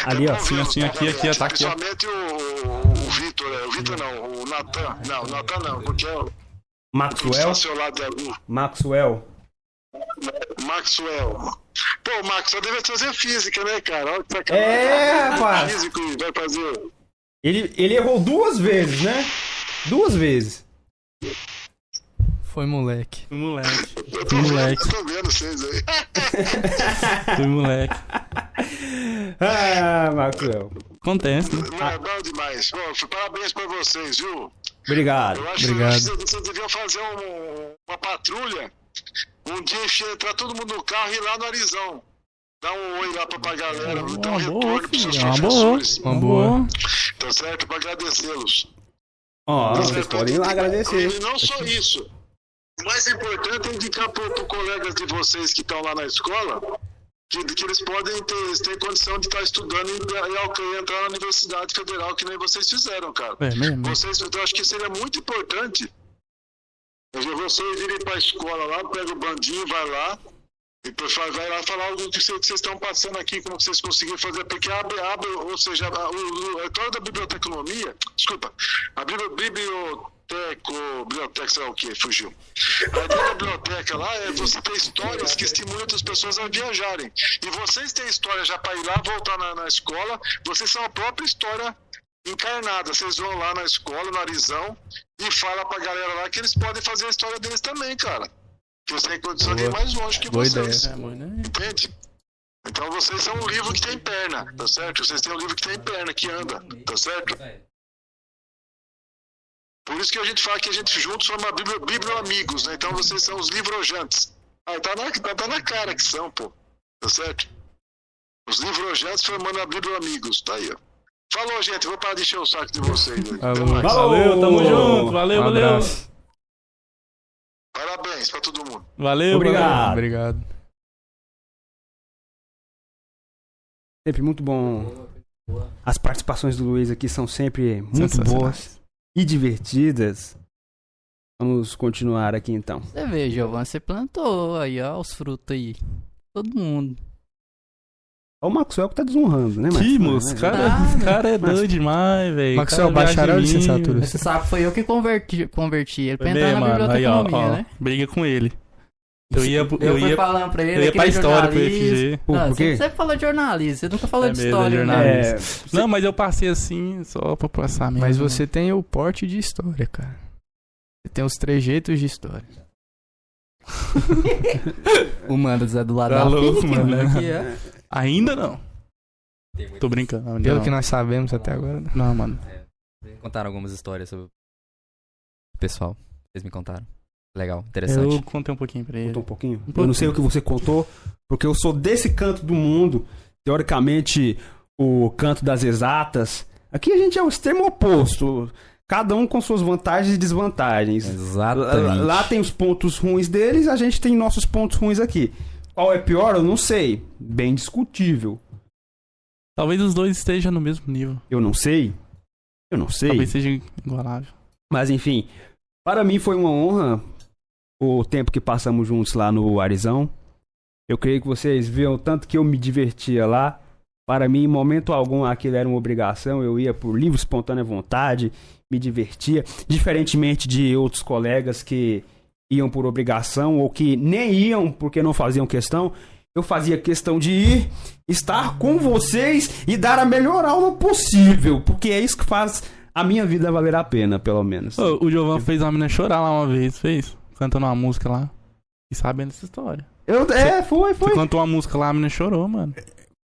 Ali, ó. Assim, os aqui, aqui, parabéns, tá aqui. Principalmente o, o Vitor, é, o Vitor não, o Natan. Não, o Natan não, porque é o Maxwell. é Maxwell. Maxwell. Pô, o Maxwell deve fazer física, né, cara? Olha que sacanagem. É, rapaz. Físico vai fazer. Ele, ele errou duas vezes, né? Duas vezes. Foi moleque. Fui moleque. Eu Fui moleque. Eu tô vendo vocês aí. [laughs] Fui moleque. [laughs] Ah, Maxwell. Acontece, né? Não, é bom demais. Pô, parabéns pra vocês, viu? Obrigado. Eu acho Obrigado. que vocês, vocês deviam fazer um- uma patrulha Um dia encher, entrar todo mundo no carro e ir lá no Arizão. Dá um oi lá pra, pra galera, Uma dar um boa, retorno pros seus filho, uma boa. professores. Uma boa. Tá certo? Pra agradecê-los. Ó, Tá vocês certo? podem ir lá agradecer. E não só isso. O mais importante é indicar para os colegas de vocês que estão lá na escola que, que eles podem ter, eles têm condição de estar estudando e, e entrar na Universidade Federal, que nem vocês fizeram, cara. É mesmo? Vocês, eu acho que seria muito importante vocês irem para a escola lá, pega o bandinho, vai lá, e depois vai lá falar o que vocês estão passando aqui, como vocês conseguiram fazer, porque abre, abre ou seja, a, o, história da biblioteconomia, desculpa, a bibli- biblioteco, biblioteca, sei lá o que, fugiu. A ideia da biblioteca lá é você ter histórias que estimulam outras pessoas a viajarem. E vocês têm história já para ir lá, voltar na, na escola, vocês são a própria história encarnada. Vocês vão lá na escola, no Arizão, e fala pra galera lá que eles podem fazer a história deles também, cara. Que vocês têm condição de ir mais longe que Boa vocês. É, né? Entende? Então vocês são um livro que tem perna, tá certo? Vocês têm um livro que tem perna, que anda, tá certo? Por isso que a gente fala que a gente juntos somos bibli- biblioamigos, né? Então vocês são os livrojantes. Ah, tá na, tá, tá na cara que são, pô. Tá certo? Os livrojantes formando a biblioamigos, tá aí, ó. Falou, gente, vou parar de encher o saco de vocês. né? Mais. Valeu, tamo junto. Valeu, Um valeu. abraço. Parabéns pra todo mundo. Valeu, Obrigado. valeu. Obrigado. Sempre muito bom. As participações do Luiz aqui são sempre muito boas e divertidas. Vamos continuar aqui então. Você vê, Giovanni, você plantou aí, ó, os frutos aí. Todo mundo. Ó, o Maxwell que tá desonrando, né, Que Maxwell? moço, Né? cara, esse cara é Mas- doido demais, velho. Maxwell, Cara, bacharel em mim. licenciatura? Você sabe, foi eu que converti, converti ele pra Foi entrar mesmo, na mano. Aí, ó, biblioteconomia, ó, né? briga com ele. Eu ia, Eu, eu fui ia, falando pra ele, eu ia pra queria história pro. FG. Pô, Não, por quê? você sempre falou de jornalista, você nunca falou É de mesmo, história, é né? jornalista. É, Não, mas eu passei assim só pra passar mesmo. Mas você tem o porte de história, cara. Você tem os trejeitos de história. [laughs] O Mandas é do lado Tá da louco, mano. né? Aqui é. Ainda não. Tô brincando. ainda Pelo não. que nós sabemos até agora. Não, mano. Vocês contaram algumas histórias sobre o pessoal. Vocês me contaram. Legal, interessante. Eu contei um pouquinho pra ele. Contou um pouquinho? pouquinho. Eu não sei o que você contou, porque eu sou desse canto do mundo, teoricamente o canto das exatas. Aqui a gente é o extremo oposto, cada um com suas vantagens e desvantagens. Lá, Exatamente. lá tem os pontos ruins deles, a gente tem nossos pontos ruins aqui. Qual é pior, eu não sei. Bem discutível. Talvez os dois estejam no mesmo nível. Eu não sei. Eu não sei. Talvez seja igualável. Mas enfim, para mim foi uma honra o tempo que passamos juntos lá no Arizão. Eu creio que vocês viram tanto que eu me divertia lá. Para mim, em momento algum, aquilo era uma obrigação. Eu ia por livre, espontânea vontade, me divertia. Diferentemente de outros colegas que iam por obrigação ou que nem iam porque não faziam questão. Eu fazia questão de ir, estar com vocês e dar a melhor aula possível, porque é isso que faz a minha vida valer a pena, pelo menos. Ô, o Giovanni fez uma menina chorar lá uma vez, fez? Cantando uma música lá. E sabendo dessa história. Eu, é, foi, Você foi. cantou uma música lá, a menina chorou, mano.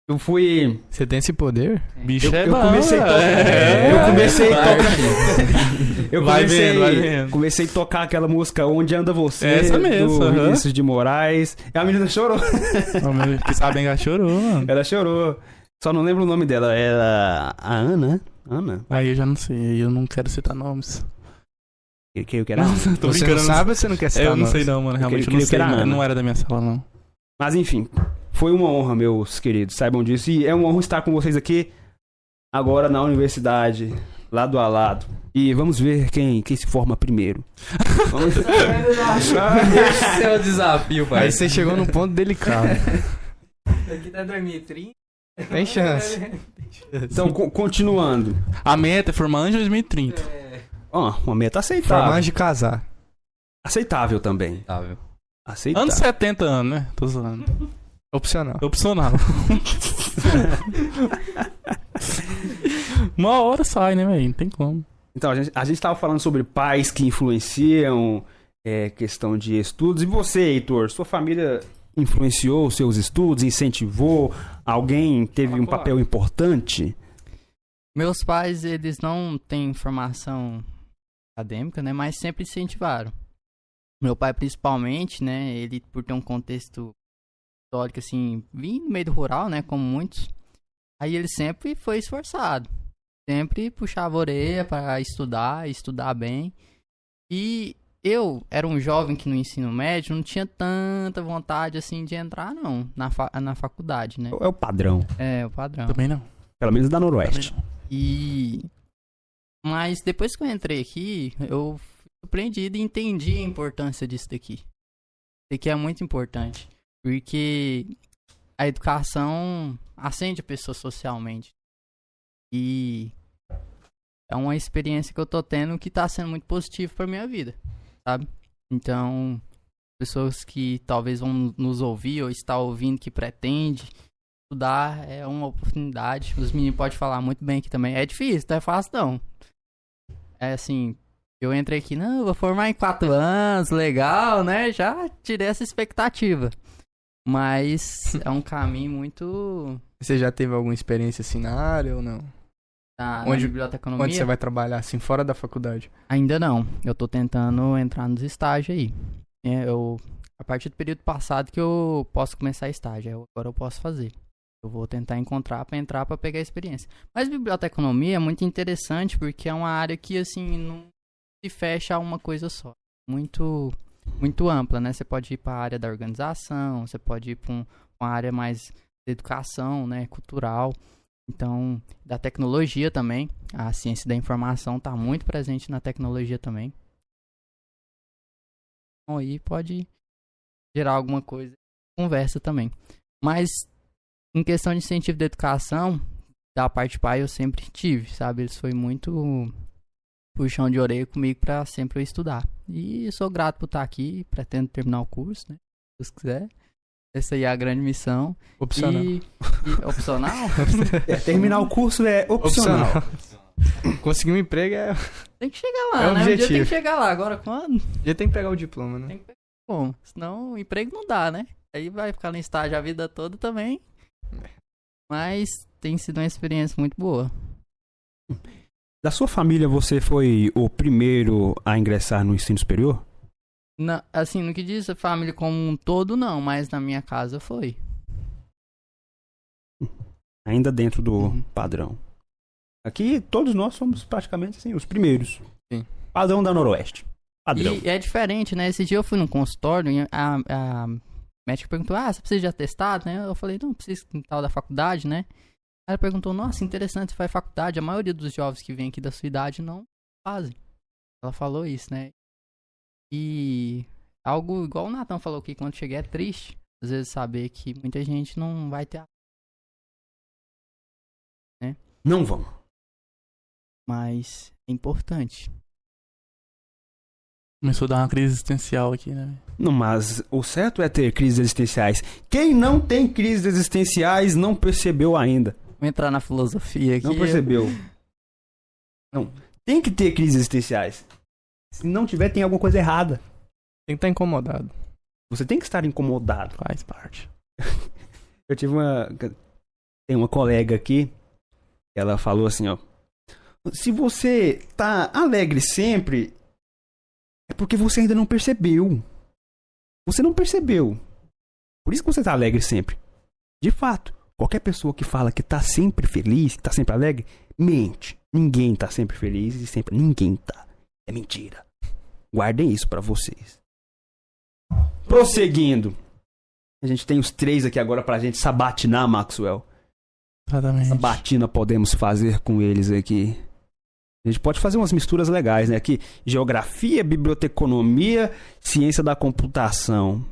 Eu fui. Você tem esse poder? Bicho Eu, é eu bom, comecei a tocar. é. Eu comecei a tocar. Eu Vai comecei, vendo, vai vendo. comecei a tocar aquela música Onde Anda Você, Essa mesmo, do aham. Vinícius de Moraes. E a menina chorou. [laughs] Que sabem ela chorou, mano. Ela chorou. Só não lembro o nome dela. Era a Ana? Ana? Aí eu já não sei, aí eu não quero citar nomes. Que, que, que era? Tô você brincando, não sabe ou você não quer citar Eu não nomes? sei não, mano. Realmente eu creio não que sei. era. Não era da minha sala, não. Mas enfim, foi uma honra, meus queridos, saibam disso. E é uma honra estar com vocês aqui agora na universidade, lado a lado. E vamos ver quem, quem se forma primeiro. [laughs] Vamos... Esse é o desafio, pai. Aí você chegou num ponto delicado. Aqui tá 2030. Tem chance. então, co- continuando. A meta é formar antes de 2030. Ó, uma meta aceitável. Formar de casar. Aceitável também. Tá, viu? Aceitável. Anos 70 anos, né? Tô zoando. Opcional. Opcional. [laughs] Uma hora sai, né, velho? Não tem como. Então, a gente, a gente tava falando sobre pais que influenciam, é, questão de estudos. E você, Heitor, sua família influenciou os seus estudos, incentivou? Alguém teve um papel importante? Meus pais, eles não têm formação acadêmica, né? Mas sempre incentivaram. Meu pai, principalmente, né? Ele, por ter um contexto histórico, assim, vim no meio do rural, né? Como muitos. Aí ele sempre foi esforçado. Sempre puxava a orelha para estudar, estudar bem. E eu era um jovem que no ensino médio não tinha tanta vontade, assim, de entrar, não, na, fa na faculdade, né? É o padrão. É, o padrão. Também não. Pelo menos da Noroeste. E. Mas depois que eu entrei aqui, eu fui surpreendido e entendi a importância disso daqui. Isso daqui é muito importante. Porque a educação acende a pessoa socialmente. E é uma experiência que eu tô tendo que tá sendo muito positiva pra minha vida, sabe? Então, pessoas que talvez vão nos ouvir ou estar ouvindo que pretende estudar é uma oportunidade. Os meninos podem falar muito bem aqui também. É difícil, não é fácil não. É assim, eu entrei aqui, não, vou formar em quatro anos, legal, né? Já tirei essa expectativa. Mas é um caminho muito. Você já teve alguma experiência assim na área ou não? Na, Onde- na biblioteconomia. Onde você vai trabalhar assim, fora da faculdade? Ainda não. Eu tô tentando entrar nos estágios aí. É, eu, a partir do período passado que eu posso começar estágio. eu- Agora eu posso fazer. Eu vou tentar encontrar pra entrar pra pegar a experiência. Mas biblioteconomia é muito interessante porque é uma área que assim não se fecha a uma coisa só. Muito muito ampla, né? Você pode ir para a área da organização, você pode ir para uma área mais de educação, né, cultural. Então, da tecnologia também, a ciência da informação está muito presente na tecnologia também. Então, aí pode gerar alguma coisa, conversa também. Mas em questão de incentivo da educação, da parte pai eu sempre tive, sabe? Eles foi muito puxão de orelha comigo para sempre eu estudar. E sou grato por estar aqui, pretendo terminar o curso, né? Se Deus quiser. Essa aí é a grande missão. Opcional. E, e- opcional? [laughs] É, terminar o curso é opcional. Conseguir um emprego é. Tem que chegar lá, É o né? Um dia tem objetivo. que chegar lá. Agora quando? Já tem que pegar o diploma, né? Tem que pegar como? Senão o emprego não dá, né? Aí vai ficar no estágio a vida toda também. Mas tem sido uma experiência muito boa. Da sua família, você foi o primeiro a ingressar no ensino superior? Na- assim, no que diz a família como um todo, não, mas na minha casa foi. Ainda dentro do Uhum. padrão. Aqui, todos nós somos praticamente assim, os primeiros. Sim. Padrão da Noroeste. Padrão. E é diferente, né? Esse dia eu fui num consultório e a, a médica perguntou: Ah, você precisa de atestado, né? Eu falei: Não, preciso tal da faculdade, né? Ela perguntou: Nossa, interessante, você faz faculdade. A maioria dos jovens que vêm aqui da sua idade não fazem. Ela falou isso, né? E algo igual o Natan falou que quando cheguei é triste. Às vezes saber que muita gente não vai ter. Não vão. Mas é importante. Começou a dar uma crise existencial aqui, né? Não, mas o certo é ter crises existenciais. Quem não tem crises existenciais não percebeu ainda. Vou entrar na filosofia aqui. Não percebeu. Não. Tem que ter crises existenciais. Se não tiver, tem alguma coisa errada. Tem que estar incomodado. Você tem que estar incomodado. Faz parte. [laughs] Eu tive uma. Tem uma colega aqui. Ela falou assim, ó. Se você tá alegre sempre, é porque você ainda não percebeu. Você não percebeu. Por isso que você tá alegre sempre. De fato, qualquer pessoa que fala que tá sempre feliz, que tá sempre alegre, mente. Ninguém tá sempre feliz e sempre ninguém tá. É mentira. Guardem isso pra vocês. Prosseguindo. A gente tem os três aqui agora pra gente sabatinar, Maxwell. Exatamente. Essa batina podemos fazer com eles aqui. A gente pode fazer umas misturas legais, né? Aqui, geografia, biblioteconomia, ciência da computação.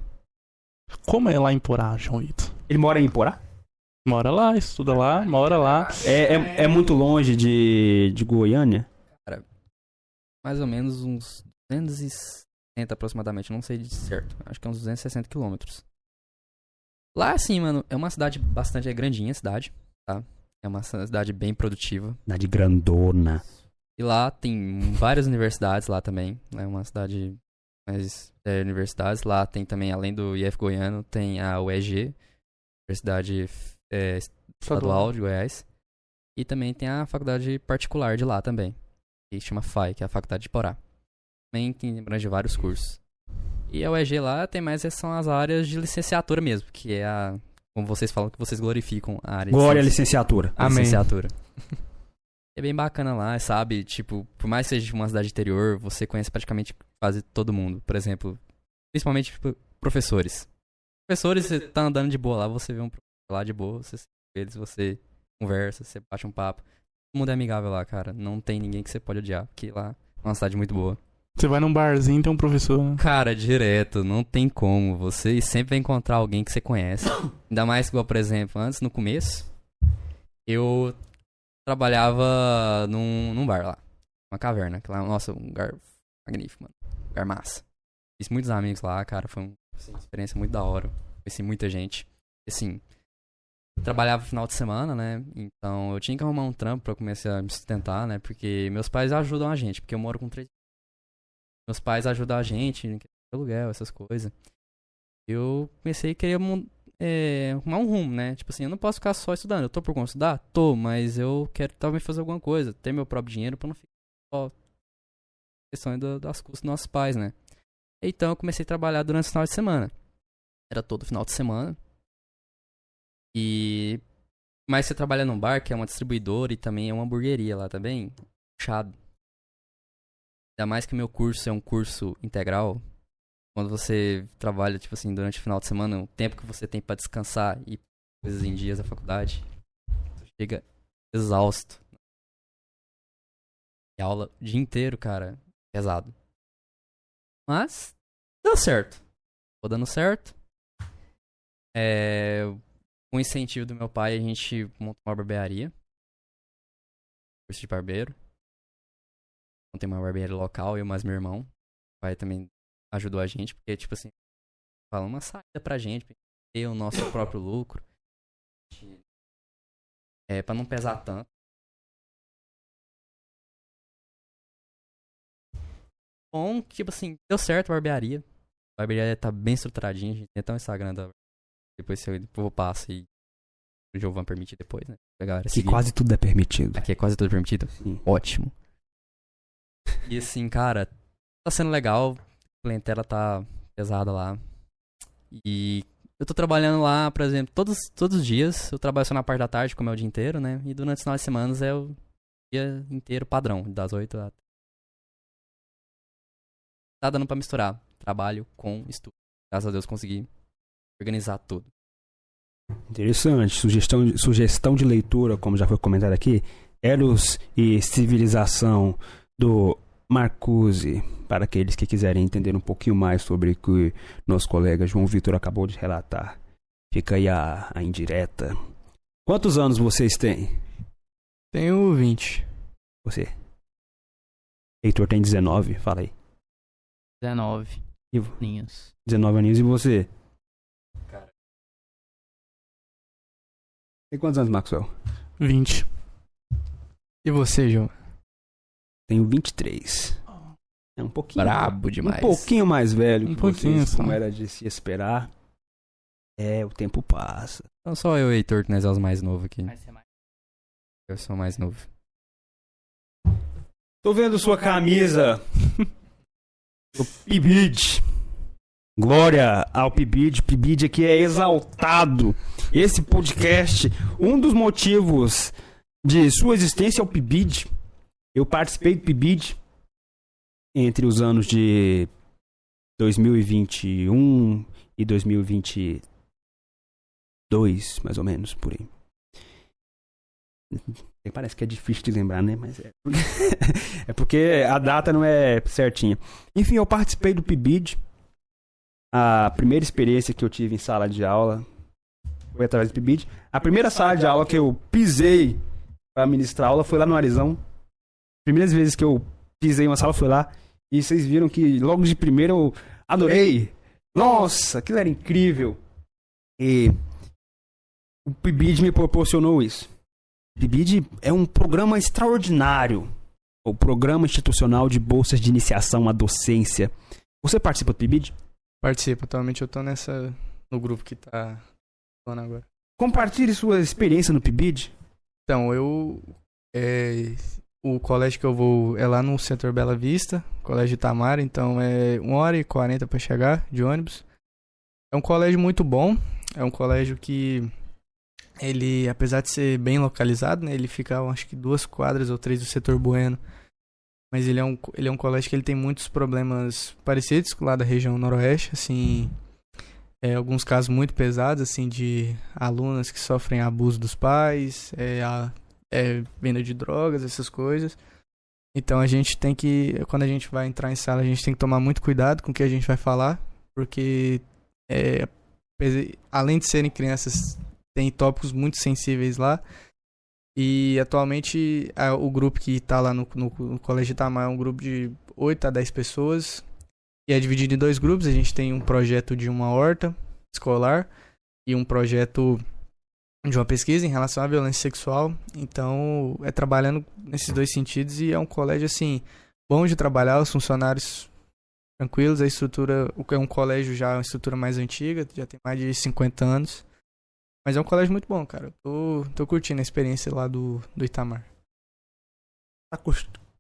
Como é lá em Porá, João Ito? Ele mora em Porá? Mora lá, estuda lá, mora lá. É, é, é muito longe de, de Goiânia? Mais ou menos uns 260 aproximadamente, não sei de certo. Acho que é uns 260 quilômetros. Lá, assim, mano, é uma cidade bastante é grandinha, a cidade, tá? É uma cidade bem produtiva. Cidade grandona. E lá tem várias universidades lá também. É uma cidade mais é, universidades. Lá tem também, além do IF Goiano, tem a UEG, Universidade é, Estadual de Goiás. E também tem a faculdade particular de lá também. Que chama FAI, que é a Faculdade de Porá. Também tem abrange vários cursos. E a UEG lá tem mais são as áreas de licenciatura mesmo, que é a. Como vocês falam, que vocês glorificam a área Glória à de licenciatura. a Amém. licenciatura. [laughs] É bem bacana lá, sabe? Tipo, por mais que seja de uma cidade interior, você conhece praticamente quase todo mundo. Por exemplo, principalmente tipo, professores. Professores, você tá andando de boa lá, você vê um lá de boa, você eles, você conversa, você bate um papo. Todo mundo é amigável lá, cara. Não tem ninguém que você pode odiar, porque lá é uma cidade muito boa. Você vai num barzinho tem um professor, né? Cara, direto, não tem como. Você sempre vai encontrar alguém que você conhece. [coughs] Ainda mais igual, por exemplo, antes, no começo, eu trabalhava num, num bar lá. Uma caverna. Que lá, nossa, um lugar magnífico, mano. Um lugar massa. Fiz muitos amigos lá, cara. Foi assim, uma experiência muito da hora. Conheci muita gente. Assim, trabalhava final de semana, né? Então eu tinha que arrumar um trampo pra começar a me sustentar, né? Porque meus pais ajudam a gente, porque eu moro com três meus pais ajudam a gente aluguel, essas coisas. Eu comecei a querer é, arrumar um rumo, né? Tipo assim, eu não posso ficar só estudando. Eu tô por conta estudar? Tô, mas eu quero talvez fazer alguma coisa, ter meu próprio dinheiro pra não ficar só questão das custas dos nossos pais, né? Então eu comecei a trabalhar durante o final de semana. Era todo final de semana. E. Mas você trabalha num bar, que é uma distribuidora e também é uma hamburgueria lá também. Puxado. Ainda mais que meu curso é um curso integral. Quando você trabalha, tipo assim, durante o final de semana, o tempo que você tem pra descansar e coisas em dias da faculdade, você chega exausto. E aula o dia inteiro, cara, pesado. Mas, deu certo. Tô dando certo. É, com o incentivo do meu pai, a gente montou uma barbearia. Curso de barbeiro. Tem uma barbearia local, eu mais meu irmão. O pai também ajudou a gente, porque, tipo assim, fala uma saída pra gente, pra gente ter o nosso próprio lucro. É, pra não pesar tanto. Bom, tipo assim, deu certo a barbearia. A barbearia tá bem estruturadinha, a gente tem até um Instagram da depois se eu passo e o Jovan permitir depois, né? Galera Que seguir. quase tudo é permitido. Aqui é quase tudo permitido? Sim. Ótimo. E assim, cara, tá sendo legal. A clientela tá pesada lá. E eu tô trabalhando lá, por exemplo, todos, todos os dias. Eu trabalho só na parte da tarde, como é o dia inteiro, né? E durante os finais de semana é o dia inteiro padrão, das 8 a. Tá dando pra misturar trabalho com estudo. Graças a Deus consegui organizar tudo. Interessante. Sugestão de, sugestão de leitura, como já foi comentado aqui, Eros e Civilização do Marcuse, para aqueles que quiserem entender um pouquinho mais sobre o que nosso colega João Vitor acabou de relatar. Fica aí a, a indireta. Quantos anos vocês têm? Tenho 20. Você? Heitor tem 19, fala aí. 19 E- linhas. 19 aninhos e você? Tem quantos anos, Maxwell? 20. E você, João? Tenho 23. É um pouquinho. Brabo demais. Um pouquinho mais velho Um que pouquinho vocês, só. como era de se esperar. É, o tempo passa. Então só eu e o Heitor, que nós é os mais novos aqui. Vai ser mais. Eu sou o mais novo. Tô vendo sua camisa [laughs] do Pibid. Glória ao Pibid. Pibid aqui é exaltado. Esse podcast, um dos motivos de sua existência é o Pibid. Eu participei do Pibid entre os anos de 2021 e 2022, mais ou menos, por aí. Parece que é difícil de lembrar, né? Mas é. [laughs] é porque a data não é certinha. Enfim, eu participei do PIBID. A primeira experiência que eu tive em sala de aula foi através do PIBID. A primeira sala de aula que eu pisei para ministrar aula foi lá no Arizão. Primeiras vezes que eu pisei uma sala foi lá. E vocês viram que logo de primeira eu adorei. Nossa, aquilo era incrível. E o PIBID me proporcionou isso. O PIBID é um programa extraordinário. O Programa Institucional de Bolsas de Iniciação à Docência. Você participa do PIBID? Participo. Atualmente eu tô nessa. no grupo que tá falando agora. Compartilhe sua experiência no PIBID. Então, eu. é, o colégio que eu vou é lá no setor Bela Vista, Colégio Itamar, então é 1 hora e 40 para chegar de ônibus. É um colégio muito bom, é um colégio que ele, apesar de ser bem localizado, né, ele fica, acho que duas quadras ou três do setor Bueno. Mas ele é um, ele é um colégio que ele tem muitos problemas parecidos com lá da região noroeste, assim, é, alguns casos muito pesados, assim, de alunas que sofrem abuso dos pais, é, a, é, venda de drogas, essas coisas. Então a gente tem que, quando a gente vai entrar em sala, a gente tem que tomar muito cuidado com o que a gente vai falar, porque é, além de serem crianças, tem tópicos muito sensíveis lá. E atualmente a, o grupo que está lá no, no, no Colégio Itamar é um grupo de 8 a 10 pessoas. E é dividido em dois grupos. A gente tem um projeto de uma horta escolar e um projeto de uma pesquisa em relação à violência sexual. Então, é trabalhando nesses dois sentidos e é um colégio assim bom de trabalhar, os funcionários tranquilos, a estrutura, é um colégio já uma estrutura mais antiga, já tem mais de 50 anos. Mas é um colégio muito bom, cara. Tô, tô curtindo a experiência lá do, do Itamar.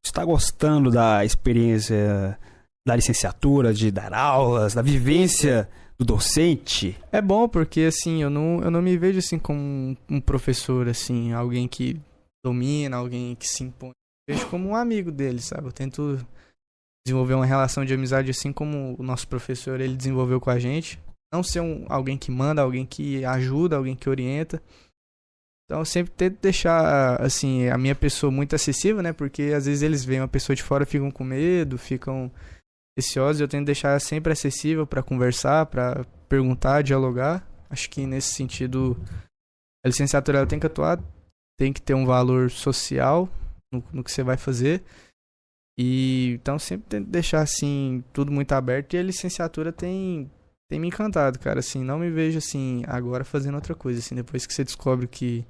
Está gostando da experiência da licenciatura, de dar aulas, da vivência do docente? É bom porque assim, eu não, eu não me vejo assim como um professor assim, alguém que domina, alguém que se impõe. Eu vejo como um amigo dele, sabe? Eu tento desenvolver uma relação de amizade assim como o nosso professor ele desenvolveu com a gente. Não ser um, alguém que manda, alguém que ajuda, alguém que orienta. Então eu sempre tento deixar assim a minha pessoa muito acessível, né? Porque às vezes eles veem uma pessoa de fora ficam com medo, ficam receosos. Eu tento deixar sempre acessível para conversar, para perguntar, dialogar. Acho que nesse sentido a licenciatura tem que atuar, tem que ter um valor social no, no que você vai fazer. E então sempre tento deixar assim tudo muito aberto e a licenciatura tem tem me encantado, cara, assim, não me vejo assim agora fazendo outra coisa, assim, depois que você descobre que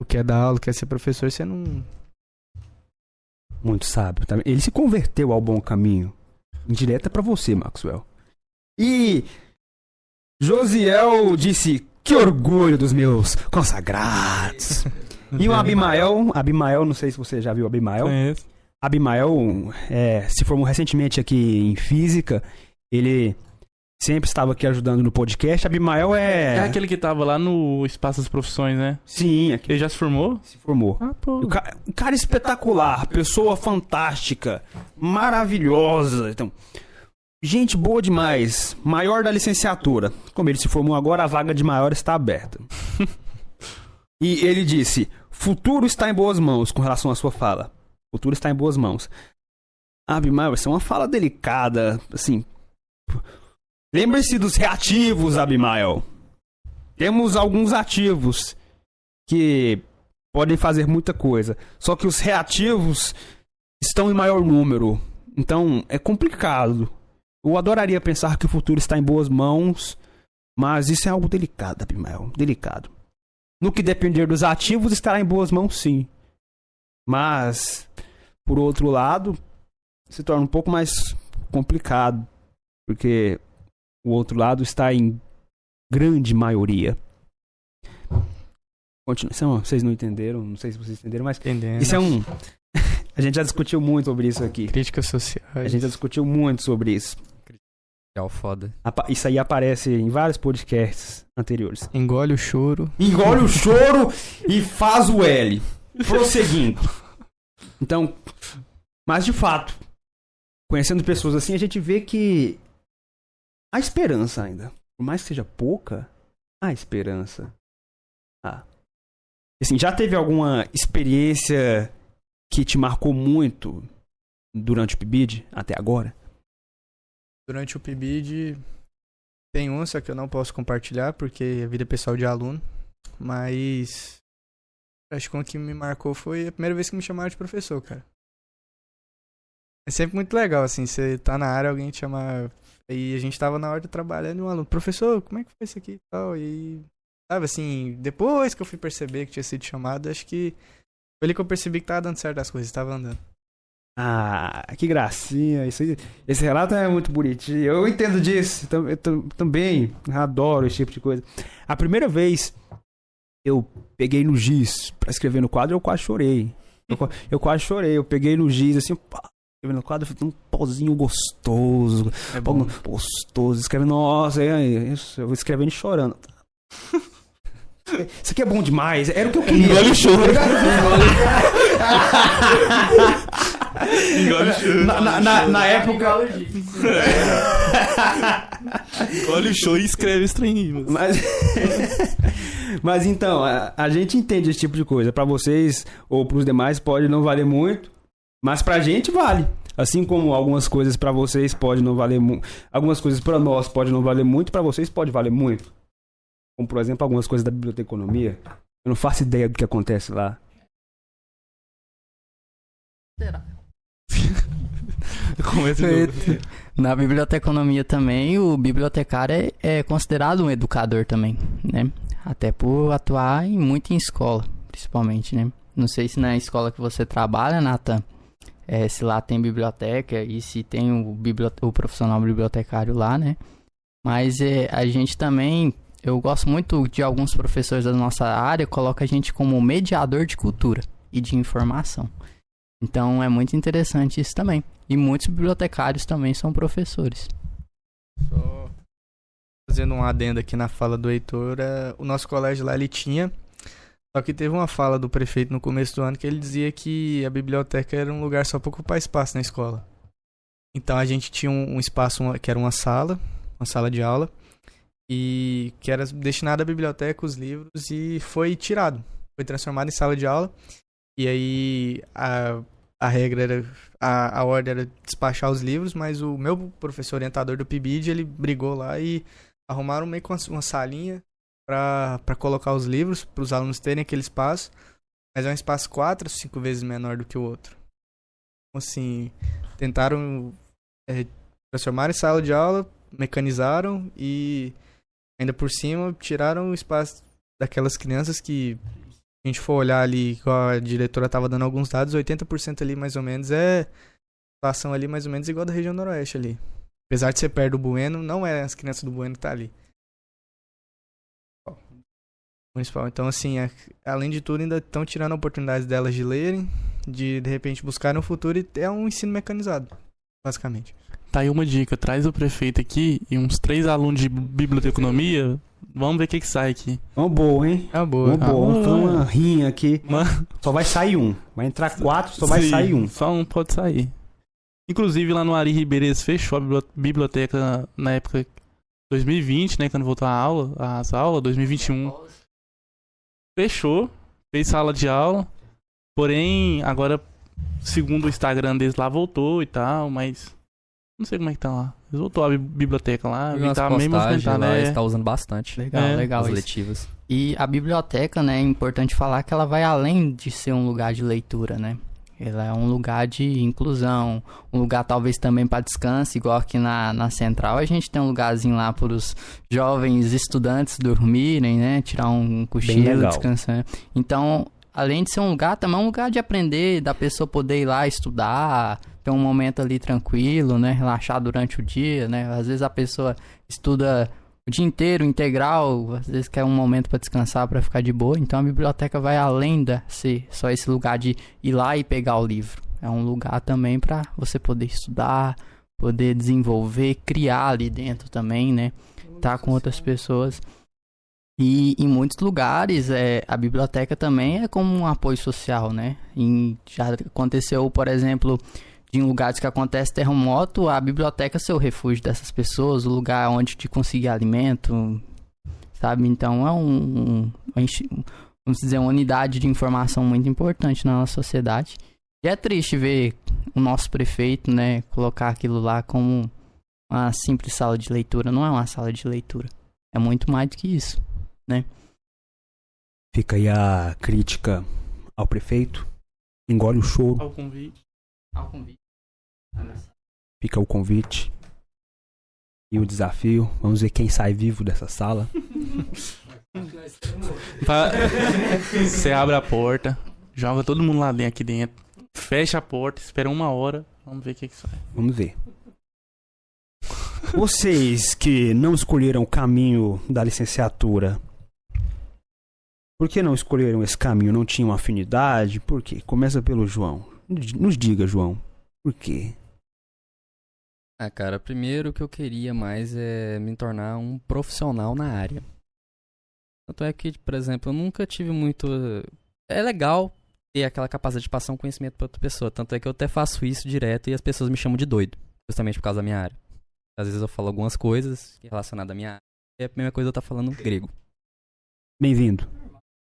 o que é dar aula, o que é ser professor, você não muito sábio também. Ele se converteu ao bom caminho. Indireta para você, Maxwell. E Josiel disse: "Que orgulho dos meus consagrados". [laughs] e o Abimael, Abimael, não sei se você já viu o Abimael. Conheço. Abimael é, se formou recentemente aqui em física. Ele sempre estava aqui ajudando no podcast. Abimael é. É aquele que tava lá no Espaço das Profissões, né? Sim, aqui Ele já se formou? se formou. Ah, pô. O ca- um cara espetacular, pessoa fantástica, maravilhosa. Então, gente boa demais, maior da licenciatura. Como ele se formou agora, a vaga de maior está aberta. [laughs] e ele disse: futuro está em boas mãos com relação à sua fala. Futuro está em boas mãos. Abimael, essa é uma fala delicada, assim. Lembre-se dos reativos, Abimael. Temos alguns ativos que podem fazer muita coisa. Só que os reativos estão em maior número. Então é complicado. Eu adoraria pensar que o futuro está em boas mãos, mas isso é algo delicado, Abimael. Delicado. No que depender dos ativos, estará em boas mãos, sim. Mas, por outro lado, se torna um pouco mais complicado. Porque o outro lado está em grande maioria. Continua. São- Vocês não entenderam? Não sei se vocês entenderam, mas entendendo. isso é um. [laughs] A gente já discutiu muito sobre isso aqui. críticas sociais. A gente já discutiu muito sobre isso. É o foda. Isso aí aparece em vários podcasts anteriores. engole o choro. Engole o choro e faz o L. Prosseguindo. [laughs] Então, mas de fato, conhecendo pessoas assim, a gente vê que há esperança ainda. Por mais que seja pouca, há esperança. Ah. Assim, já teve alguma experiência que te marcou muito durante o PIBID até agora? Durante o PIBID tem um, só que eu não posso compartilhar porque é vida pessoal de aluno. Mas acho que o que me marcou foi a primeira vez que me chamaram de professor, cara. É sempre muito legal, assim, você tá na área, alguém te chama. E a gente tava na hora de trabalhando e um aluno, professor, como é que foi isso aqui e tal? E. Sabe assim, depois que eu fui perceber que tinha sido chamado, acho que foi ali que eu percebi que tava dando certo as coisas, tava andando. Ah, que gracinha. Isso esse relato é muito bonitinho. Eu entendo disso. Eu tam- também adoro esse tipo de coisa. A primeira vez eu peguei no giz pra escrever no quadro, eu quase chorei. Eu, eu quase chorei. Eu peguei no giz, assim, pá, escrevendo no quadro, um pauzinho gostoso. É bom. gostoso. Escrevendo, nossa, isso. Eu vou escrevendo e chorando. Isso aqui é bom demais. Era o que eu queria. Engole o choro. Engole o choro. Na, na, na, na época. Engole o choro e escreve mano. Mas, mas então, a, a gente entende esse tipo de coisa. Pra vocês ou pros demais pode não valer muito, mas pra gente vale. Assim como algumas coisas pra vocês pode não valer muito, algumas coisas pra nós pode não valer muito, pra vocês pode valer muito. Como por exemplo algumas coisas da biblioteconomia. Eu não faço ideia do que acontece lá. [laughs] Novo. [laughs] Na biblioteconomia também, o bibliotecário é, é considerado um educador também, né? Até por atuar em, muito em escola, principalmente, né? Não sei se na escola que você trabalha, Nathan, é, se lá tem biblioteca e se tem o, biblio- o profissional bibliotecário lá, né? Mas é, a gente também, eu gosto muito de alguns professores da nossa área, coloca a gente como mediador de cultura e de informação. Então é muito interessante isso também. E muitos bibliotecários também são professores. Só fazendo um adendo aqui na fala do Heitor, é, o nosso colégio lá ele tinha. Só que teve uma fala do prefeito no começo do ano que ele dizia que a biblioteca era um lugar só para ocupar espaço na escola. Então a gente tinha um, um espaço uma- que era uma sala, uma sala de aula, e que era destinada à biblioteca, os livros, e foi tirado. Foi transformado em sala de aula. E aí a, a regra era. A, a ordem era despachar os livros, mas o meu professor orientador do PIBID, ele brigou lá e arrumaram meio que uma, uma salinha para colocar os livros, para os alunos terem aquele espaço. Mas é um espaço quatro, cinco vezes menor do que o outro. Então, assim, tentaram é, transformar em sala de aula, mecanizaram e ainda por cima tiraram o espaço daquelas crianças que a gente for olhar ali, a diretora estava dando alguns dados, 80% ali mais ou menos é situação ali mais ou menos igual da região noroeste ali. Apesar de ser perto do Bueno, não é as crianças do Bueno que tá ali. Municipal. Então, assim, é- além de tudo, ainda estão tirando a oportunidade delas de lerem, de de repente buscar no futuro e é um ensino mecanizado, basicamente. Tá aí uma dica, traz o prefeito aqui e uns três alunos de biblioteconomia, vamos ver o que que sai aqui. Uma boa, hein? É uma Uma boa. boa. Vamos fazer boa. uma rinha aqui. Mano, Só vai sair um. Vai entrar quatro, só vai sim, sair um. Só um pode sair. Inclusive lá no Ari Ribeiras fechou a bibli- biblioteca na época 2020, né, quando voltou a aula, as aulas, 2021. Fechou, fez sala de aula. Porém, agora segundo o Instagram deles lá voltou e tal, mas não sei como é que tá lá. Eles voltou a bi- biblioteca lá, umas tá meio postagens movimentado, lá, é. está usando bastante. Legal, É, legal As isso. letivas. E a biblioteca, né, é importante falar que ela vai além de ser um lugar de leitura, né? Ela é um lugar de inclusão, um lugar talvez também para descanso, igual aqui na, na central a gente tem um lugarzinho lá para os jovens estudantes dormirem, né? Tirar um cochilo, descansar. Então, além de ser um lugar, também é um lugar de aprender, da pessoa poder ir lá estudar, ter um momento ali tranquilo, né? Relaxar durante o dia, né? Às vezes a pessoa estuda o dia inteiro, integral, às vezes quer um momento para descansar, para ficar de boa. Então a biblioteca vai além de ser só esse lugar de ir lá e pegar o livro. É um lugar também para você poder estudar, poder desenvolver, criar ali dentro também, né? Tá com outras pessoas. E em muitos lugares é, a biblioteca também é como um apoio social, né? Em, já aconteceu, por exemplo, em lugares que acontece terremoto, a biblioteca é seu refúgio dessas pessoas, o lugar onde te conseguir alimento, sabe? Então é um, um- vamos dizer, uma unidade de informação muito importante na nossa sociedade. E é triste ver o nosso prefeito, né, colocar aquilo lá como uma simples sala de leitura. Não é uma sala de leitura. É muito mais do que isso. Fica aí a crítica ao prefeito. Engole o choro. Ao convite. Fica o convite. E o desafio. Vamos ver quem sai vivo dessa sala. [laughs] Você abre a porta, joga todo mundo lá dentro, aqui dentro, fecha a porta, espera uma hora, vamos ver o que que sai. Vamos ver. Vocês que não escolheram o caminho da licenciatura, Por que não escolheram esse caminho? Não tinham afinidade? Por quê? Começa pelo João. Nos diga, João. Por quê? Ah, cara, primeiro o que eu queria mais é me tornar um profissional na área. Tanto é que, por exemplo, eu nunca tive muito. É legal ter aquela capacidade de passar um conhecimento para outra pessoa. Tanto é que eu até faço isso direto e as pessoas me chamam de doido, justamente por causa da minha área. Às vezes eu falo algumas coisas relacionadas à minha área e a primeira coisa eu tá falando grego. Bem-vindo.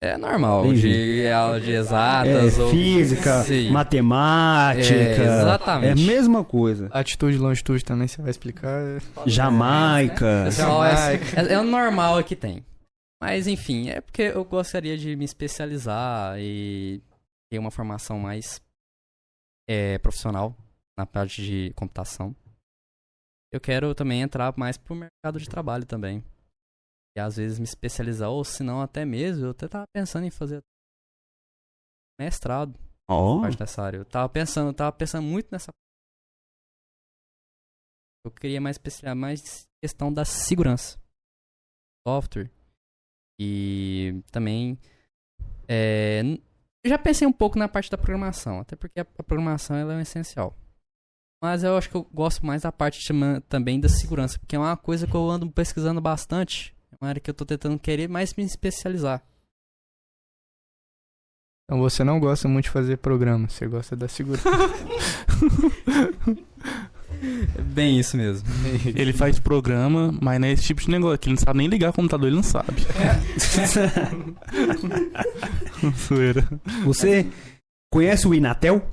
É normal, de aula de É, exatas ou física, Sim. matemática. É, exatamente. É a mesma coisa. Atitude e longitude também você vai explicar. Jamaica. Pessoal, é, é, é o normal que tem. Mas enfim, é porque eu gostaria de me especializar e ter uma formação mais é, profissional na parte de computação. Eu quero também entrar mais pro mercado de trabalho também. E às vezes me especializar, ou se não até mesmo, eu até tava pensando em fazer mestrado Ó, parte dessa área. Eu tava pensando, eu tava pensando muito nessa. Eu queria mais especializar mais questão da segurança. Software. E também. É, já pensei um pouco na parte da programação, até porque a, a programação ela é um essencial. Mas eu acho que eu gosto mais da parte chama- também da segurança, porque é uma coisa que eu ando pesquisando bastante. É uma área que eu tô tentando querer mais me especializar. Então você não gosta muito de fazer programa, você gosta da segurança. [laughs] É bem isso mesmo. Ele faz programa, mas não é esse tipo de negócio, que ele não sabe nem ligar o computador, ele não sabe. [laughs] Zoeira. Você conhece o Inatel?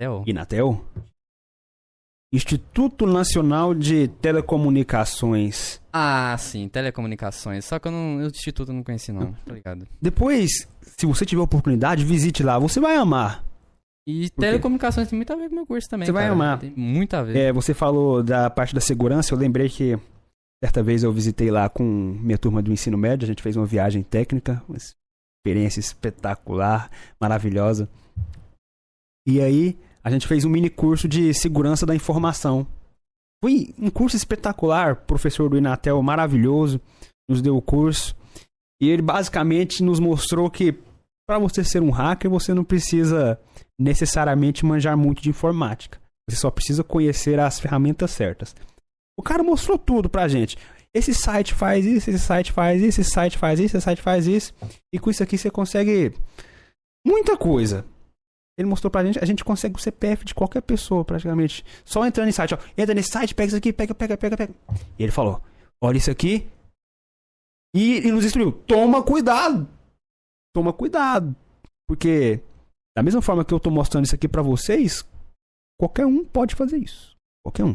É, ó. Inatel? Instituto Nacional de Telecomunicações. Ah, sim, telecomunicações. Só que eu não, o instituto eu não conheci não, tá ligado? Depois, se você tiver oportunidade, visite lá. Você vai amar. E telecomunicações tem muito a ver com o meu curso também, Você vai cara. amar. Tem muito a ver. É, você falou da parte da segurança. Eu lembrei que certa vez eu visitei lá com minha turma do ensino médio. A gente fez uma viagem técnica, uma experiência espetacular, maravilhosa. E aí a gente fez um mini curso de segurança da informação. Foi um curso espetacular. Professor do Inatel maravilhoso nos deu o curso. E ele basicamente nos mostrou que para você ser um hacker, você não precisa necessariamente manjar muito de informática. Você só precisa conhecer as ferramentas certas. O cara mostrou tudo pra gente. Esse site faz isso, esse site faz isso, esse site faz isso, esse site faz isso. E com isso aqui você consegue muita coisa. Ele mostrou pra gente, a gente consegue o CPF de qualquer pessoa, praticamente. Só entrando em site, ó. Entra nesse site, pega isso aqui, pega, pega, pega, pega. E ele falou: olha isso aqui. E, e nos instruiu: toma cuidado. Toma cuidado. Porque, da mesma forma que eu tô mostrando isso aqui pra vocês, qualquer um pode fazer isso. Qualquer um.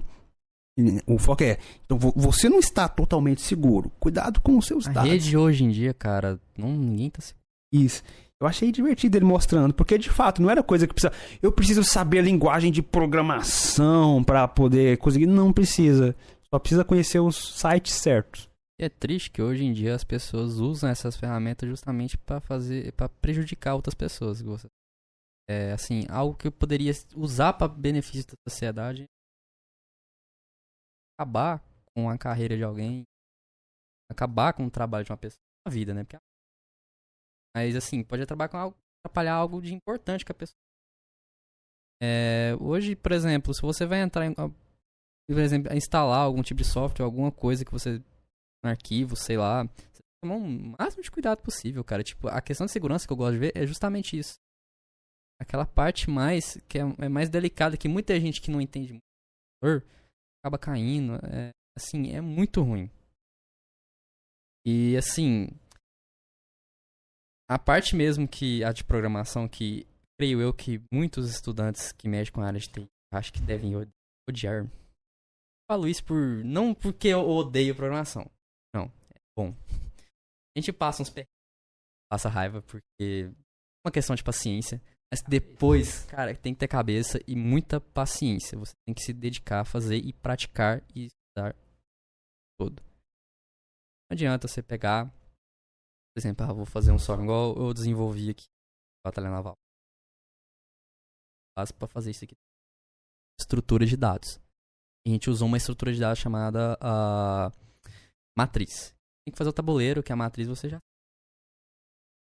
O foco é, então vo- você não está totalmente seguro. Cuidado com os seus A dados. rede hoje em dia, cara, não, ninguém tá seguro. Isso. Eu achei divertido ele mostrando, porque de fato não era coisa que precisa. Eu preciso saber a linguagem de programação para poder conseguir. Não precisa. Só precisa conhecer os sites certos. E é triste que hoje em dia as pessoas usam essas ferramentas justamente pra fazer, para prejudicar outras pessoas. É assim, algo que eu poderia usar pra benefício da sociedade, acabar com a carreira de alguém, acabar com o trabalho de uma pessoa na vida, né? Porque- Mas assim, pode acabar com algo, atrapalhar algo de importante que a pessoa. É, hoje, por exemplo, se você vai entrar em, por exemplo, instalar algum tipo de software, alguma coisa que você um arquivo, sei lá. Você tem que tomar o máximo de cuidado possível, cara. Tipo, a questão de segurança que eu gosto de ver é justamente isso. Aquela parte mais que é, é mais delicada, que muita gente que não entende muito acaba caindo. É, assim, é muito ruim. E assim, a parte mesmo que a de programação que creio eu que muitos estudantes que mexem com a área de TI acho que devem odi- odiar. Falo isso por não porque eu odeio programação. Não, é bom. A gente passa uns passa raiva porque é uma questão de paciência, mas depois, cara, tem que ter cabeça e muita paciência. Você tem que se dedicar a fazer e praticar e estudar todo. Não adianta você pegar, por exemplo, ah, vou fazer um software igual eu desenvolvi aqui Batalha Naval. Faz para fazer isso aqui. Estrutura de dados. A gente usou uma estrutura de dados chamada ah, matriz. Tem que fazer o tabuleiro, que a matriz você já.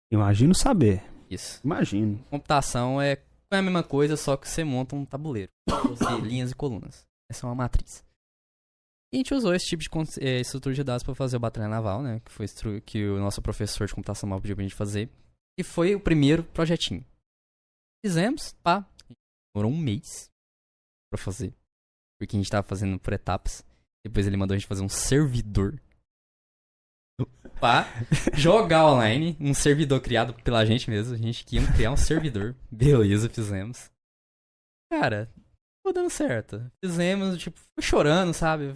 Imagino saber. Isso. Imagino. Computação é, é a mesma coisa, só que você monta um tabuleiro. Você, [coughs] linhas e colunas. Essa é uma matriz. E a gente usou esse tipo de eh, estrutura de dados para fazer o Batalha Naval, né? Que foi que o nosso professor de computação naval pediu pra gente fazer. E foi o primeiro projetinho. Fizemos, pá. Demorou um mês pra fazer. Porque a gente tava fazendo por etapas. Depois ele mandou a gente fazer um servidor. Pá, [laughs] jogar online, um servidor criado pela gente mesmo. A gente queria criar um servidor. Beleza, fizemos. Cara, ficou dando certo. Fizemos, tipo, chorando, sabe?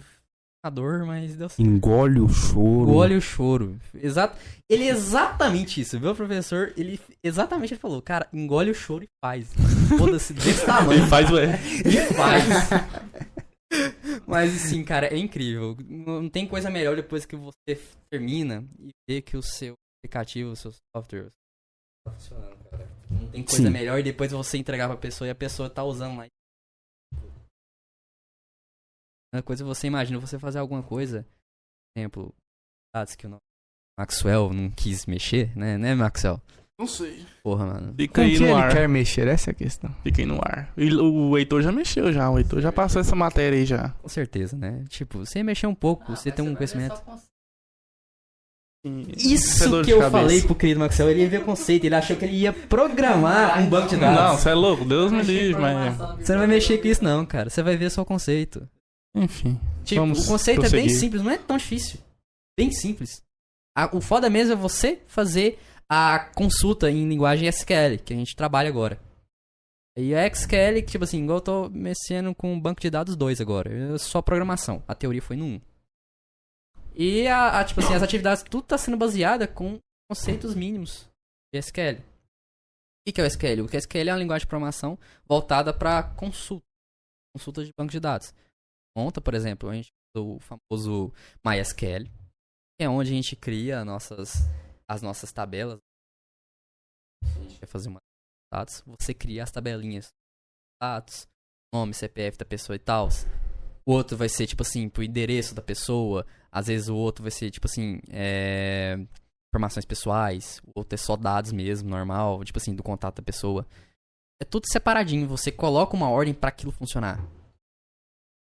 A dor, mas deu certo. Engole o choro. Engole o choro. Exato. Ele é exatamente isso, viu, professor? Ele exatamente ele falou, cara, engole o choro e faz. Foda-se desse [laughs] tamanho. Ele faz o é. E faz. Mas assim, cara, é incrível. Não tem coisa melhor depois que você termina e vê que o seu aplicativo, o seu software tá funcionando, cara. Não tem coisa Sim. melhor e depois você entregar pra pessoa e a pessoa tá usando lá. Uma coisa você imagina você fazer alguma coisa, por exemplo, dados que o nosso Maxwell não quis mexer, né, né, Maxwell? Não sei. Porra, mano. Fica Com aí que no ele ar. quer mexer? Essa é a questão. Fica aí no ar. E o Heitor já mexeu já. O Heitor já passou essa matéria aí já. Com certeza, né? Tipo, você mexer um pouco, você tem um conhecimento. Isso que eu cabeça. falei pro querido Maxwell, ele ia ver conceito, ele achou que ele ia programar um banco de dados. Não, você é louco. Deus me livre, mas... Você não vai mexer com isso não, cara. Você vai ver só o conceito. Enfim. Tipo, o conceito é bem prosseguir. simples, não é tão difícil. Bem simples. A- o foda mesmo é você fazer a consulta em linguagem SQL, que a gente trabalha agora. E a SQL, que, tipo assim, igual eu tô mexendo com o banco de dados 2 agora. É só programação. A teoria foi no 1. E a, a, tipo assim, as atividades, tudo tá sendo baseada com conceitos mínimos de SQL. O que que é o SQL? O SQL é uma linguagem de programação voltada para consulta. Consulta de banco de dados. Monta, por exemplo, a gente usa o famoso MySQL, que é onde a gente cria nossas, as nossas tabelas. A gente quer fazer uma dados, você cria as tabelinhas. Dados, nome, CPF da pessoa e tal. O outro vai ser, tipo assim, pro endereço da pessoa. Às vezes o outro vai ser, tipo assim, é... informações pessoais. O outro é só dados mesmo, normal, tipo assim, do contato da pessoa. É tudo separadinho, você coloca uma ordem para aquilo funcionar.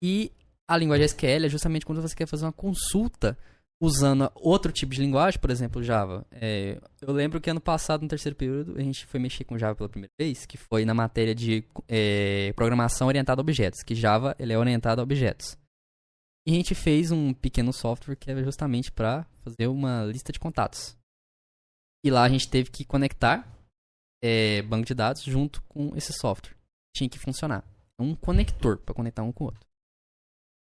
E a linguagem SQL é justamente quando você quer fazer uma consulta usando outro tipo de linguagem, por exemplo, Java. É, eu lembro que ano passado, no terceiro período, a gente foi mexer com Java pela primeira vez, que foi na matéria de é, programação orientada a objetos, que Java ele é orientado a objetos. E a gente fez um pequeno software que era justamente para fazer uma lista de contatos. E lá a gente teve que conectar é, banco de dados junto com esse software. Tinha que funcionar. Um conector para conectar um com o outro.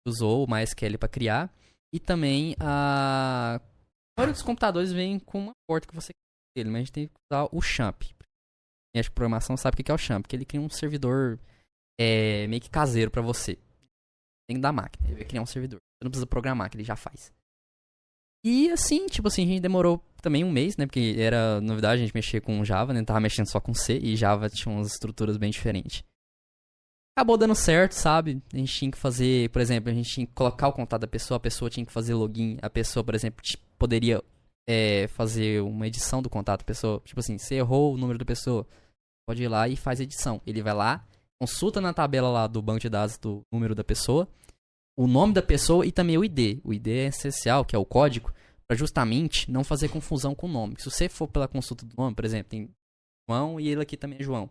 Usou o MySQL para criar e também a, a maioria dos computadores vem com uma porta que você quer mas a gente tem que usar o champ. Quem acha que programação sabe o que é o champ, que ele cria um servidor é, meio que caseiro para você. Tem dar máquina, ele vai criar um servidor. Você não precisa programar, que ele já faz. E assim, tipo assim, a gente demorou também um mês, né? Porque era novidade a gente mexer com Java, né? Tava mexendo só com C e Java tinha umas estruturas bem diferentes. Acabou dando certo, sabe? A gente tinha que fazer, por exemplo, a gente tinha que colocar o contato da pessoa, a pessoa tinha que fazer login, a pessoa, por exemplo, poderia é, fazer uma edição do contato da pessoa. Tipo assim, você errou o número da pessoa, pode ir lá e faz edição. Ele vai lá, consulta na tabela lá do banco de dados do número da pessoa, o nome da pessoa e também o ID. O ID é essencial, que é o código, para justamente não fazer confusão com o nome. Se você for pela consulta do nome, por exemplo, tem João e ele aqui também é João.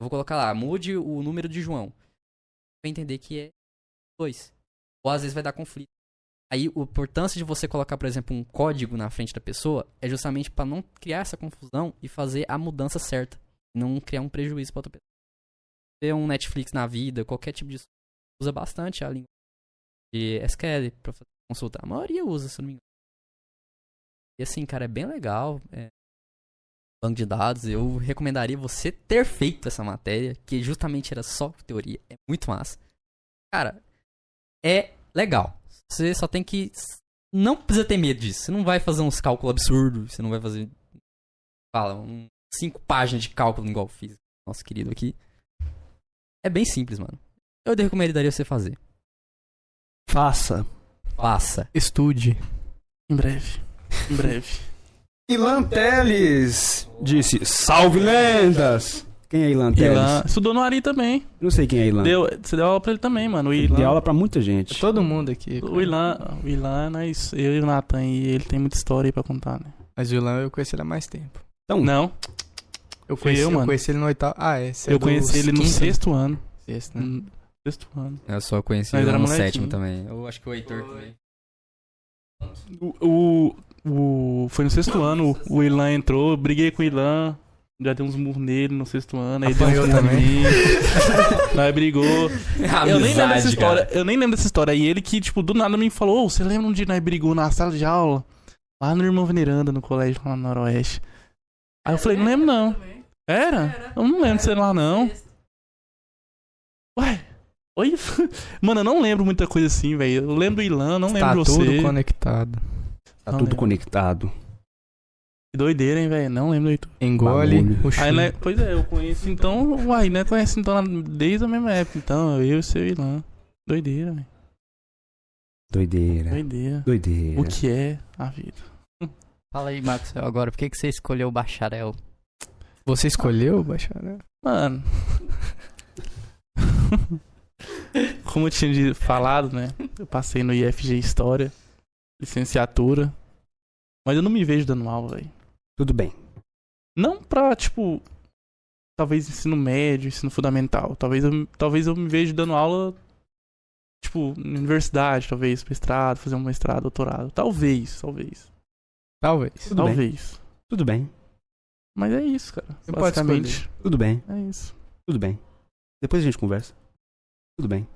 Vou colocar lá, mude o número de João. Vai entender que é dois. Ou às vezes vai dar conflito. Aí a importância de você colocar, por exemplo, um código na frente da pessoa é justamente para não criar essa confusão e fazer a mudança certa. Não criar um prejuízo para outra pessoa. Ter um Netflix na vida, qualquer tipo de usa bastante a língua de SQL para fazer consulta. A maioria usa, se não me engano. E assim, cara, é bem legal. É... Banco de dados, eu recomendaria você ter feito essa matéria, que justamente era só teoria. É muito massa. Cara, é legal. Você só tem que. Não precisa ter medo disso. Você não vai fazer uns cálculos absurdos. Você não vai fazer. Fala, um, cinco páginas de cálculo igual eu fiz. Nosso querido aqui. É bem simples, mano. Eu recomendaria você fazer. Faça. Faça. Estude. Em breve. Em breve. Ilan Teles disse: Salve lendas! Quem é Ilan Teles? Ilan estudou no Ari também. Não sei quem é Ilan. Deu, você deu aula pra ele também, mano. O Ilan. Dei aula pra muita gente. Todo mundo aqui. O Ilan, o Ilan, nós, eu e o Nathan, e ele tem muita história aí pra contar, né? Mas o Ilan eu conheci ele há mais tempo. Então, Não, Eu conheci, eu, mano. conheci ele no oitavo. Ah, é. é eu do conheci ele no quinto? sexto ano. Sexto, né? Hum, Sexto ano. Eu só conheci ele era no molequinho. sétimo também. Eu acho que o Heitor também. O, o, o- foi no sexto ano, o Ilan entrou, eu briguei com o Ilan, já dei uns murros nele no sexto ano, aí deu uns Apanhou murros mim. Nós brigou. [laughs] eu nem lembro dessa história, eu nem lembro dessa história. E ele que, tipo, do nada me falou, "Ô, você lembra um dia nós brigou na sala de aula? Lá no Irmão Veneranda, no colégio lá no Noroeste. Aí eu falei, não lembro não. Era? Eu não lembro de ser lá não. Ué? Oi? [laughs] Mano, eu não lembro muita coisa assim, velho. Eu lembro do Ilan, não Tá lembro de tudo você. conectado. Tá Não tudo lembro. conectado. Que doideira, hein, velho? Não lembro do Heitor. Engole Aí, né, pois é, eu conheço então. Uai, né? Conhece então desde a mesma época. Então, eu e o seu Ilan. Doideira, velho. Doideira. Doideira. Doideira. O que é a vida? Fala aí, Maxwell, agora, por que, que você escolheu o bacharel? Você escolheu o bacharel? Mano. [laughs] Como eu tinha de- falado, né? Eu passei no IFG História, licenciatura. Mas eu não me vejo dando aula, velho. Tudo bem. Não pra, tipo. Talvez ensino médio, ensino fundamental. Talvez eu, talvez eu me veja dando aula. Tipo, na universidade, talvez, mestrado, fazer um mestrado, doutorado. Talvez, talvez. Talvez. Tudo bem. talvez. Tudo bem. Mas é isso, cara. Você pode Basicamente. Tudo bem. É isso. Tudo bem. Depois a gente conversa. Tudo bem.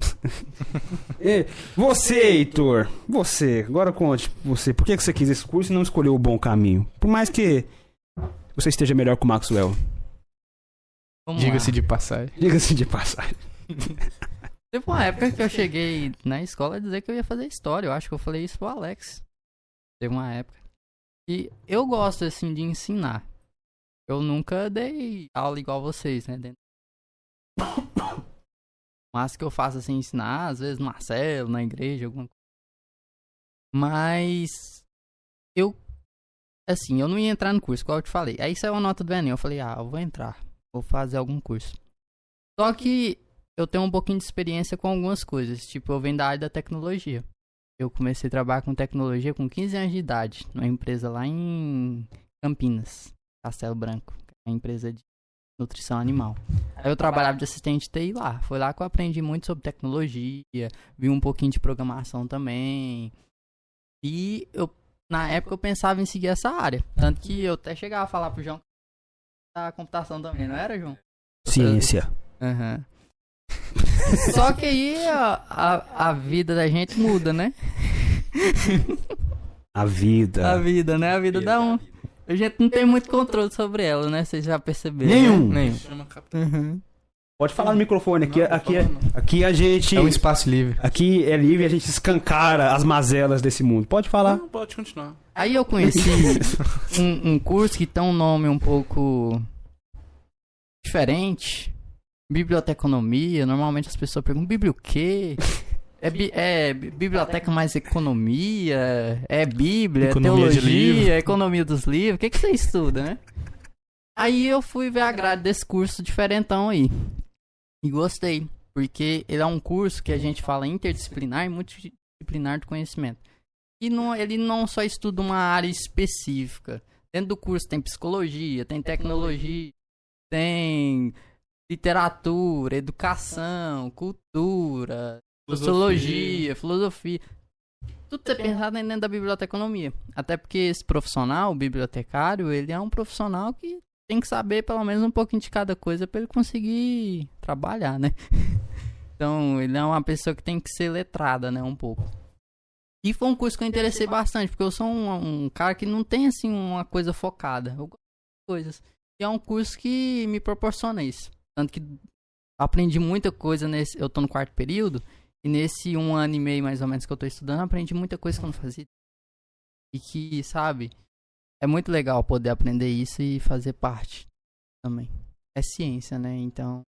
[laughs] Você, Heitor, você, agora conte você, por que você quis esse curso e não escolheu o bom caminho? Por mais que você esteja melhor que o Maxwell. Diga-se de passagem. Diga-se de passagem. [laughs] Teve uma época que eu cheguei na escola a dizer que eu ia fazer história. Eu acho que eu falei isso pro Alex. Teve uma época. E eu gosto, assim, de ensinar. Eu nunca dei aula igual vocês, né? Mas que eu faço, assim, ensinar, às vezes no Marcelo, na igreja, alguma coisa. Mas eu, assim, eu não ia entrar no curso, igual eu te falei. Aí saiu a nota do Enem, eu falei, ah, eu vou entrar. Vou fazer algum curso. Só que eu tenho um pouquinho de experiência com algumas coisas. Tipo, eu venho da área da tecnologia. Eu comecei a trabalhar com tecnologia com 15 anos de idade, numa empresa lá em Campinas, Castelo Branco, é uma empresa de nutrição animal. Aí eu trabalhava de assistente TI lá. Foi lá que eu aprendi muito sobre tecnologia, vi um pouquinho de programação também. E eu, na época, eu pensava em seguir essa área. Tanto que eu até chegava a falar pro João da computação também, não era, João? Ciência. Aham. [laughs] Só que aí a, a, a vida da gente muda, né? A vida. A vida, né? A vida dá um. A gente não tem muito controle sobre ela, né? Vocês já perceberam. Nenhum. Né? Nenhum. Chama Uhum. Pode falar no microfone. Aqui, Não, não aqui, é, aqui a gente. É um espaço livre. Aqui é livre e a gente escancara as mazelas desse mundo. Pode falar. Não, pode continuar. Aí eu conheci [laughs] um, um curso que tem um nome um pouco diferente. Biblioteconomia. Normalmente as pessoas perguntam, bíblia o quê? É, bi- é bi- biblioteca mais economia? É bíblia? É Economia de teologia? É economia dos livros? O que, que você estuda, né? Aí eu fui ver a grade desse curso diferentão aí. E gostei. Porque ele é um curso que a gente fala interdisciplinar e multidisciplinar do conhecimento. E não, ele não só estuda uma área específica. Dentro do curso tem psicologia, tem tecnologia, tem literatura, educação, cultura, sociologia, filosofia. Tudo é pensado dentro da biblioteconomia. Até porque esse profissional, o bibliotecário, ele é um profissional que tem que saber pelo menos um pouquinho de cada coisa para ele conseguir trabalhar, né? [laughs] Então, ele é uma pessoa que tem que ser letrada, né, um pouco. E foi um curso que eu interessei bastante, porque eu sou um, um cara que não tem, assim, uma coisa focada. Eu gosto de coisas. E é um curso que me proporciona isso. Tanto que aprendi muita coisa nesse... Eu tô no quarto período, e nesse um ano e meio, mais ou menos, que eu tô estudando, aprendi muita coisa que eu não fazia. E que, sabe, é muito legal poder aprender isso e fazer parte também. É ciência, né? Então,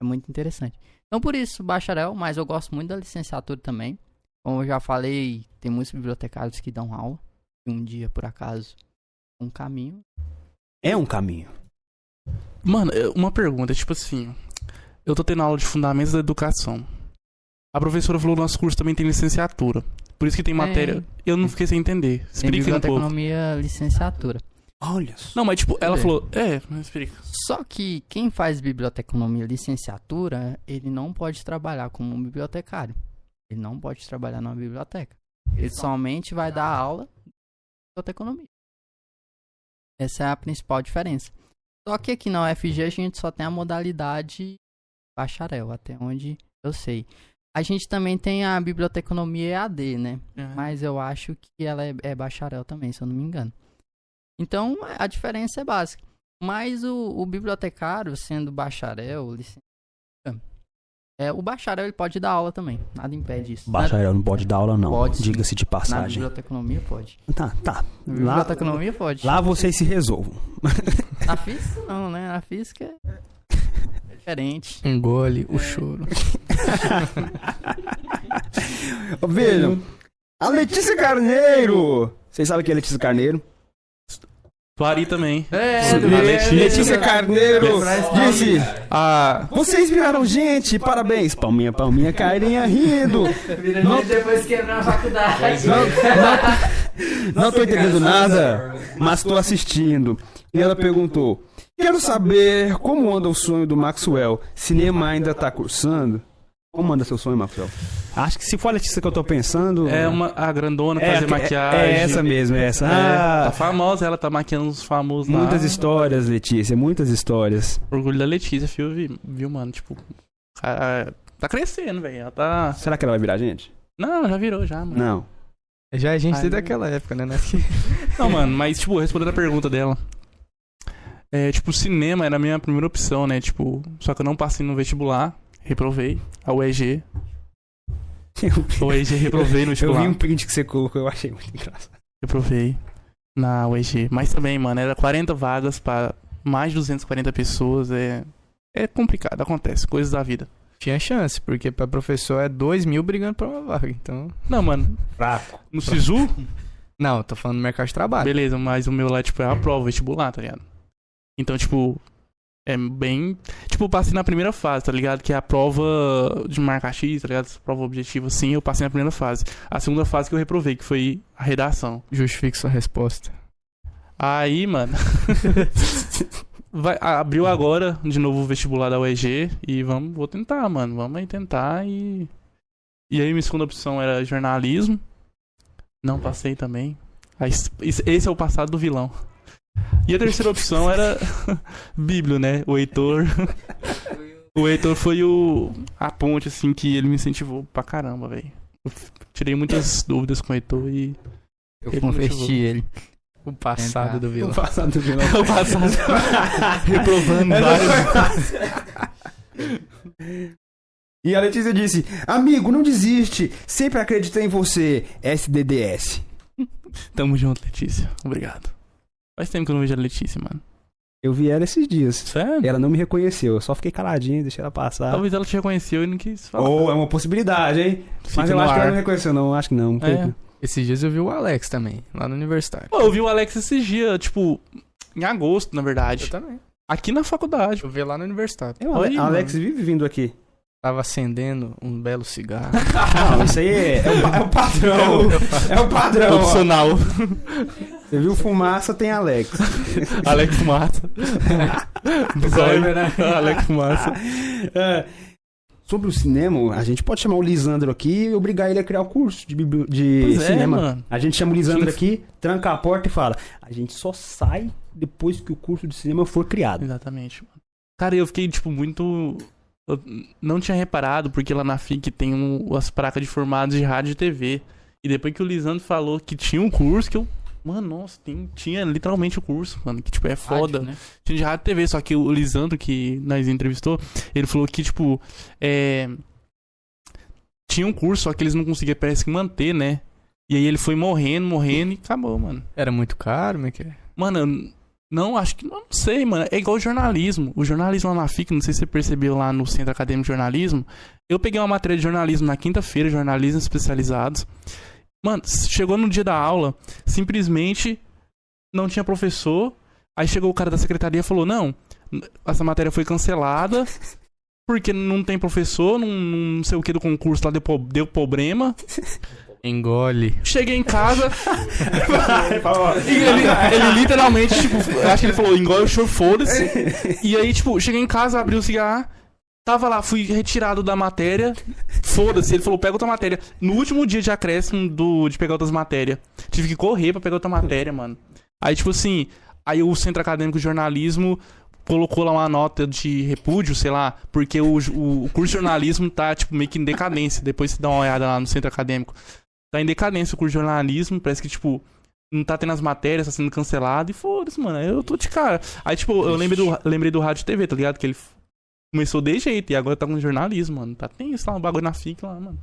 é muito interessante. Então, por isso, bacharel, mas eu gosto muito da licenciatura também. Como eu já falei, tem muitos bibliotecários que dão aula. E um dia, por acaso, um caminho. É um caminho. Mano, uma pergunta, tipo assim. Eu tô tendo aula de fundamentos da educação. A professora falou que nosso curso também tem licenciatura. Por isso que tem matéria. Eu não fiquei sem entender. Explica um pouco. biblioteconomia licenciatura. Olha só. Não, mas tipo, ela É. falou. É, mas explica. Só que quem faz biblioteconomia licenciatura, ele não pode trabalhar como um bibliotecário. Ele não pode trabalhar numa biblioteca. Ele somente vai dar aula de biblioteconomia. Essa é a principal diferença. Só que aqui na UFG a gente só tem a modalidade bacharel, até onde eu sei. A gente também tem a biblioteconomia EAD, né? Mas eu acho que ela é, é bacharel também, se eu não me engano. Então a diferença é básica. Mas o, o bibliotecário, sendo bacharel, licenciado, é, o bacharel ele pode dar aula também. Nada impede isso. Bacharel não pode dar aula, não. Pode. Diga-se de Na, na passagem. biblioteconomia pode. Tá, tá. Na Lá, biblioteconomia pode. lá vocês se resolvam. Na física não, né? Na física é diferente. Engole o choro. [laughs] Vejam, a Letícia Carneiro. Vocês sabem quem é Letícia Carneiro? Tuari também. É, Le- Letícia. Letícia Carneiro disse: Ah, Vocês viraram gente, parabéns. Palminha, palminha, carinha rindo. Não- depois que entra na faculdade. Não tô entendendo nada, mas tô assistindo. E ela perguntou: Quero saber como anda o sonho do Maxwell. Cinema ainda tá cursando? Como anda seu sonho, Maxwell? Acho que se for a Letícia que eu tô pensando. é uma a grandona é, fazer é- maquiagem. É essa mesmo, é essa. É, Ah, tá famosa, ela tá maquiando os famosos lá. muitas histórias, Letícia, muitas histórias. Orgulho da Letícia, viu, vi- viu mano? Tipo, cara, tá crescendo, velho. Ela tá. Será que ela vai virar gente? Não, já virou, já, mano. Não. Já a gente Ai, desde aquela época, né? [laughs] né? Não, mano, mas, tipo, respondendo a pergunta dela. É, tipo, cinema era a minha primeira opção, né? Tipo, só que eu não passei no vestibular, reprovei. A UEG. A UEG reprovei no [laughs] Eu vestibular. vi um print que você colocou, eu achei muito engraçado. Reprovei na UEG. Mas também, mano, era 40 vagas pra mais de 240 pessoas. É, é complicado, acontece, coisas da vida. Tinha chance, porque pra professor é 2 mil brigando pra uma vaga, então... Não, mano, Fraco. no SISU, Não, tô falando do mercado de trabalho. beleza, mas o meu lá, tipo, é a prova, vestibular, tá ligado? Então, tipo, é bem. Tipo, passei na primeira fase, tá ligado? Que é a prova de marca X, tá ligado? Essa prova objetiva, sim, eu passei na primeira fase. A segunda fase que eu reprovei, que foi a redação. Justifique sua resposta. Aí, mano. [laughs] vai, abriu agora de novo o vestibular da UEG e vamos, vou tentar, mano. Vamos aí tentar e. E aí, minha segunda opção era jornalismo. Não passei também. Esse é o passado do vilão. E a terceira opção era [laughs] Bíblio, né? O Heitor. O Heitor foi o a ponte, assim, que ele me incentivou pra caramba, velho. Tirei muitas dúvidas com o Heitor e. Eu Ele converti ele. O passado Entrar. do vilão. passado do vilão. [laughs] o passado. [laughs] Reprovando vários. E a Letícia disse: Amigo, não desiste. Sempre acreditei em você. SDDS. Tamo junto, Letícia. Obrigado. Faz tempo que eu não vejo a Letícia, mano. Eu vi ela esses dias. Sério? Ela não me reconheceu. Eu só fiquei caladinho, deixei ela passar. Talvez ela te reconheceu e não quis falar. Ou é uma possibilidade, hein? Fica Mas eu acho que ar. ela não reconheceu, não. Acho que não. É. que- Esses dias eu vi o Alex também, lá no universitário. Pô, eu vi o Alex esses dias, tipo, em agosto, na Eu verdade. também. Aqui na faculdade. Eu vi lá no universitário. É, o Ale- Oi, Alex mano. vive vindo aqui. Tava acendendo um belo cigarro. [laughs] Não, isso aí é, é o, é o padrão. [laughs] É o padrão. Opcional. Você viu fumaça, tem Alex. [laughs] Alex Fumaça. Zóio, né? Alex Fumaça. É. Sobre o cinema, a gente pode chamar o Lisandro aqui e obrigar ele a criar o curso de, de é, cinema. A gente chama o Lisandro aqui, tranca a porta e fala: a gente só sai depois que o curso de cinema for criado. Exatamente, mano. Cara, eu fiquei, tipo, muito. Eu não tinha reparado, porque lá na FIC tem um- as placas de formados de rádio e TV. E depois que o Lisandro falou que tinha um curso, que eu. Mano, nossa, tem- tinha literalmente o curso, mano. Que, tipo, é foda. Rádio, né? Tinha de rádio e TV, só que o Lisandro, que nós entrevistou, ele falou que, tipo, é. Tinha um curso, só que eles não conseguiam, parece que, manter, né? E aí ele foi morrendo, morrendo e acabou, mano. Era muito caro, como é que é? Mano, eu não, acho que. eu Não sei, mano. É igual jornalismo. O jornalismo lá na FIC, não sei se você percebeu lá no Centro Acadêmico de Jornalismo. Eu peguei uma matéria de jornalismo na quinta-feira, jornalismo especializados. Mano, chegou no dia da aula, simplesmente não tinha professor. Aí chegou o cara da secretaria e falou: Não, essa matéria foi cancelada. Porque não tem professor, não, não sei o que do concurso lá deu, deu problema. Engole. Cheguei em casa. e [laughs] ele, ele literalmente, tipo, [laughs] acho que ele falou, engole o show, foda-se. E aí, tipo, cheguei em casa, abri o cigarro, tava lá, fui retirado da matéria, foda-se. Ele falou, pega outra matéria. No último dia de acréscimo do, de pegar outras matérias, tive que correr pra pegar outra matéria, mano. Aí, tipo assim, aí o Centro Acadêmico de Jornalismo colocou lá uma nota de repúdio, sei lá, porque o, o, o curso de jornalismo tá, tipo, meio que em decadência. Depois você dá uma olhada lá no Centro Acadêmico. Tá em decadência o curso de jornalismo, parece que, tipo, não tá tendo as matérias, tá sendo cancelado, e foda-se, mano, eu tô de cara. Aí, tipo, eu lembrei do, lembrei do Rádio TV, tá ligado? Que ele começou de jeito, e agora tá com jornalismo, mano. Tá tenso lá, um bagulho na FIC lá, mano.